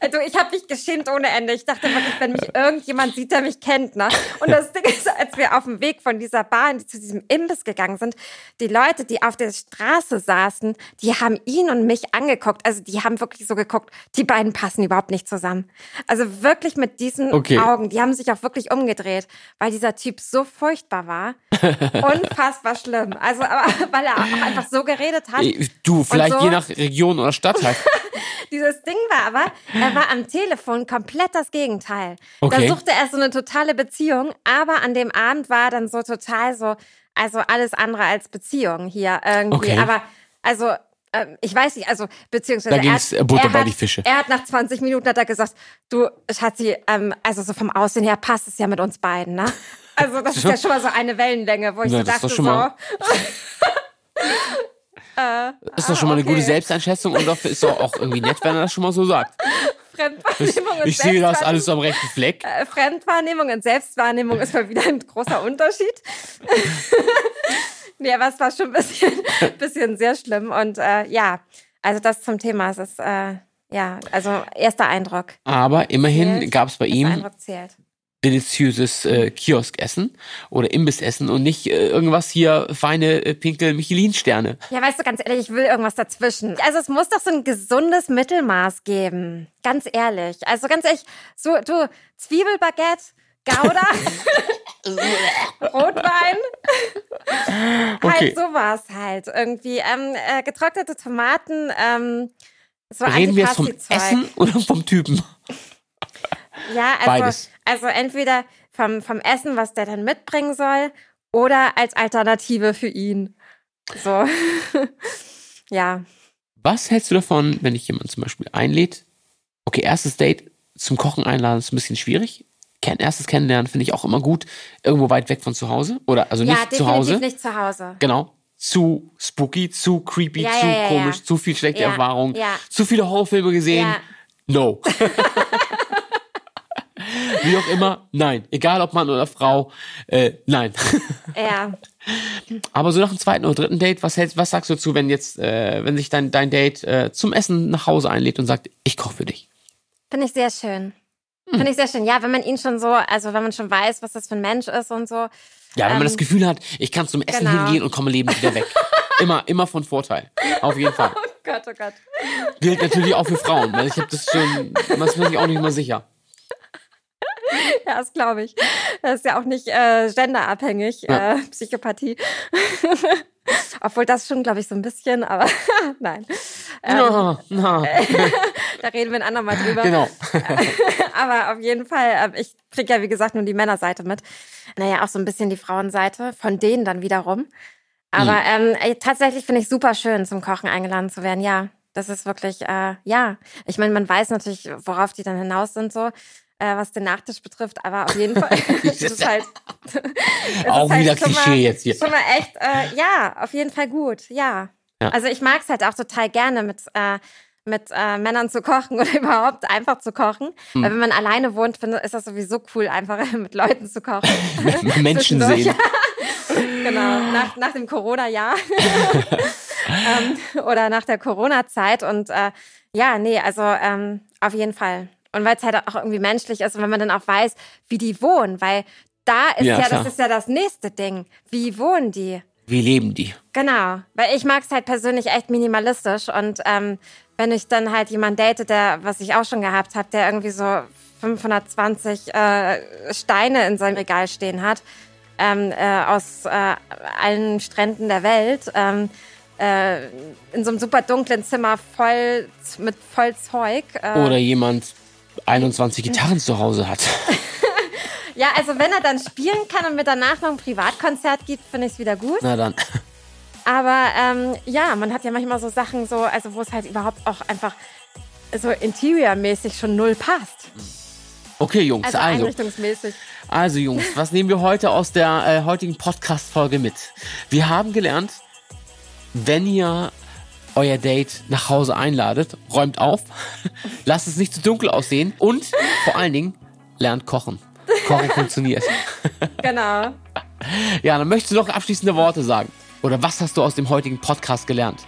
Also ich habe mich geschämt ohne Ende. Ich dachte wirklich, wenn mich irgendjemand sieht, der mich kennt, ne? Und das Ding ist, als wir auf dem Weg von dieser Bar zu diesem Imbiss gegangen sind, die Leute, die auf der Straße saßen, die haben ihn und mich angeguckt. Also die haben wirklich so geguckt, die beiden passen überhaupt nicht zusammen. Also wirklich mit diesen Okay. Augen, die haben sich auch wirklich umgedreht, weil dieser Typ so furchtbar war. *laughs* Unfassbar schlimm. Also, aber *laughs* weil er einfach so geredet hat. Du, vielleicht? Je nach Region oder Stadtteil. *laughs* Dieses Ding war aber, er war am Telefon komplett das Gegenteil. Okay. Da suchte er so eine totale Beziehung, aber an dem Abend war er dann so total so, also alles andere als Beziehung hier irgendwie. Okay. Aber also ähm, ich weiß nicht, also beziehungsweise Da er ging's, hat- äh, Butter er bei die Fische. Er hat nach 20 Minuten hat er gesagt, du Schatzi, ähm, also so vom Aussehen her passt es ja mit uns beiden, ne? Also das ist ja *laughs* schon mal so eine Wellenlänge, wo ich Ja, so dachte doch *laughs* so, Ist doch schon mal eine Ah, okay. gute Selbsteinschätzung und doch ist doch auch irgendwie nett, wenn er das schon mal so sagt. *laughs* Ich, Fremdwahrnehmung und ich sehe das alles am rechten Fleck. Äh, Fremdwahrnehmung und Selbstwahrnehmung ist mal wieder ein großer Unterschied. nee, aber es war schon ein bisschen, *laughs* bisschen sehr schlimm. Und äh, ja, also das zum Thema. Es ist, äh, ja, also erster Eindruck. Aber immerhin gab es bei ihm Eindruck zählt. Deliziöses äh, Kioskessen oder Imbissessen und nicht äh, irgendwas hier feine äh, pinkel Michelin-Sterne. Ja, weißt du, ganz ehrlich, ich will irgendwas dazwischen. Also es muss doch so ein gesundes Mittelmaß geben. Ganz ehrlich. Also ganz ehrlich, so, du, Zwiebelbaguette, Gouda, *laughs* Rotwein, Okay. halt sowas halt. Irgendwie ähm, äh, getrocknete Tomaten, ähm, so Reden wir jetzt vom. Essen oder vom Typen? Ja, also, Beides. also entweder vom, vom Essen, was der dann mitbringen soll, oder als Alternative für ihn. So. *laughs* ja. Was hältst du davon, wenn ich jemanden zum Beispiel einlädt? Okay, erstes Date zum Kochen einladen ist ein bisschen schwierig. Kenn, erstes Kennenlernen finde ich auch immer gut. Irgendwo weit weg von zu Hause. Oder also ja, nicht definitiv zu Hause. nicht zu Hause. Genau. Zu spooky, zu creepy, Ja, zu ja, ja, komisch, ja. zu viel schlechte Ja, Erfahrung, ja. zu viele Horrorfilme gesehen. Ja. No. *laughs* *laughs* Wie auch immer, nein. Egal ob Mann oder Frau, äh, nein. Ja. *laughs* Aber so nach dem zweiten oder dritten Date, was hältst, was sagst du dazu, wenn jetzt, äh, wenn sich dein, dein Date äh, zum Essen nach Hause einlädt und sagt, ich koche für dich? Finde ich sehr schön. Hm. Finde ich sehr schön. Ja, wenn man ihn schon so, also wenn man schon weiß, was das für ein Mensch ist und so. Ja, wenn man Ähm, das Gefühl hat, ich kann zum Essen genau. hingehen und komme lebend wieder weg. *laughs* immer, immer von Vorteil. Auf jeden Fall. *laughs* Oh Gott, oh Gott. Gilt natürlich auch für Frauen, weil ich habe das schon, das bin ich auch nicht mal sicher. *laughs* Ja, das glaube ich. Das ist ja auch nicht äh, genderabhängig, Ja. äh, Psychopathie. *laughs* Obwohl das schon, glaube ich, so ein bisschen, aber *laughs* nein. Ähm, Na, na, Da reden wir ein andermal drüber. genau. Aber auf jeden Fall, äh, ich kriege ja, wie gesagt, nur die Männerseite mit. Naja, auch so ein bisschen die Frauenseite, von denen dann wiederum. Aber ähm, ey, tatsächlich finde ich super schön, zum Kochen eingeladen zu werden. Ja, das ist wirklich, äh, ja. Ich meine, man weiß natürlich, worauf die dann hinaus sind, so, äh, was den Nachtisch betrifft. Aber auf jeden Fall *laughs* *laughs* es ist halt. *laughs* es Auch ist halt wieder Klischee mal, jetzt hier. Schon mal echt, äh, ja, auf jeden Fall gut, ja. Ja. Also ich mag es halt auch total gerne mit. Äh, mit äh, Männern zu kochen oder überhaupt einfach zu kochen. Hm. Weil wenn man alleine wohnt, finde ist das sowieso cool, einfach mit Leuten zu kochen. Menschen sehen. genau, nach, nach dem Corona-Jahr ähm, oder nach der Corona-Zeit. Und äh, ja, nee, also ähm, auf jeden Fall. Und weil es halt auch irgendwie menschlich ist und wenn man dann auch weiß, wie die wohnen, weil da ist Ja, ja, das ist ja das nächste Ding. Wie wohnen die? Wie leben die? Genau, weil ich mag es halt persönlich echt minimalistisch und ähm, wenn ich dann halt jemanden date, der, was ich auch schon gehabt habe, der irgendwie so 520 äh, Steine in seinem Regal stehen hat, ähm, äh, aus äh, allen Stränden der Welt, ähm, äh, in so einem super dunklen Zimmer voll mit voll Zeug. Äh, Oder jemand 21 Gitarren zu Hause hat. *laughs* ja, also wenn er dann spielen kann und mir danach noch ein Privatkonzert gibt, finde ich es wieder gut. Na dann. Aber ähm, ja, man hat ja manchmal so Sachen so, also wo es halt überhaupt auch einfach so interiormäßig schon null passt. Okay, Jungs, Also, also. einrichtungsmäßig. Also, Jungs, was nehmen wir heute aus der äh, heutigen Podcast-Folge mit? Wir haben gelernt, wenn ihr euer Date nach Hause einladet, räumt auf, *laughs* lasst es nicht zu dunkel aussehen und vor allen Dingen lernt kochen. Kochen *laughs* funktioniert. Genau. *laughs* Ja, dann möchtest du noch abschließende Worte sagen. Oder was hast du aus dem heutigen Podcast gelernt?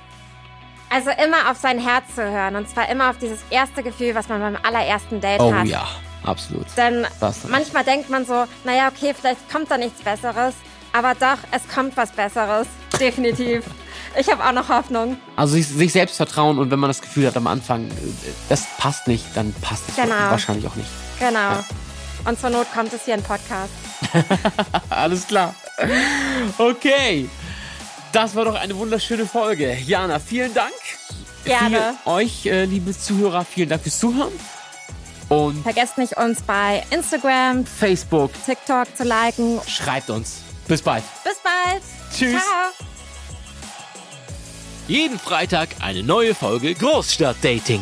Also immer auf sein Herz zu hören und zwar immer auf dieses erste Gefühl, was man beim allerersten Date Oh hat. ja, absolut. Denn manchmal denkt man so, naja, okay, vielleicht kommt da nichts Besseres, aber doch, es kommt was Besseres. Definitiv. Ich habe auch noch Hoffnung. Also sich, sich selbst vertrauen und wenn man das Gefühl hat am Anfang, äh, das passt nicht, dann passt es Genau. wahrscheinlich auch nicht. Genau. Und zur Not kommt es hier ein Podcast. *laughs* Alles klar. Okay. Das war doch eine wunderschöne Folge. Jana, vielen Dank. Gerne. Viel, euch, äh, liebe Zuhörer, vielen Dank fürs Zuhören. Und Vergesst nicht, uns bei Instagram, Facebook, TikTok zu liken. schreibt uns. Bis bald. Bis bald. Tschüss. Ciao. Jeden Freitag eine neue Folge Großstadtdating.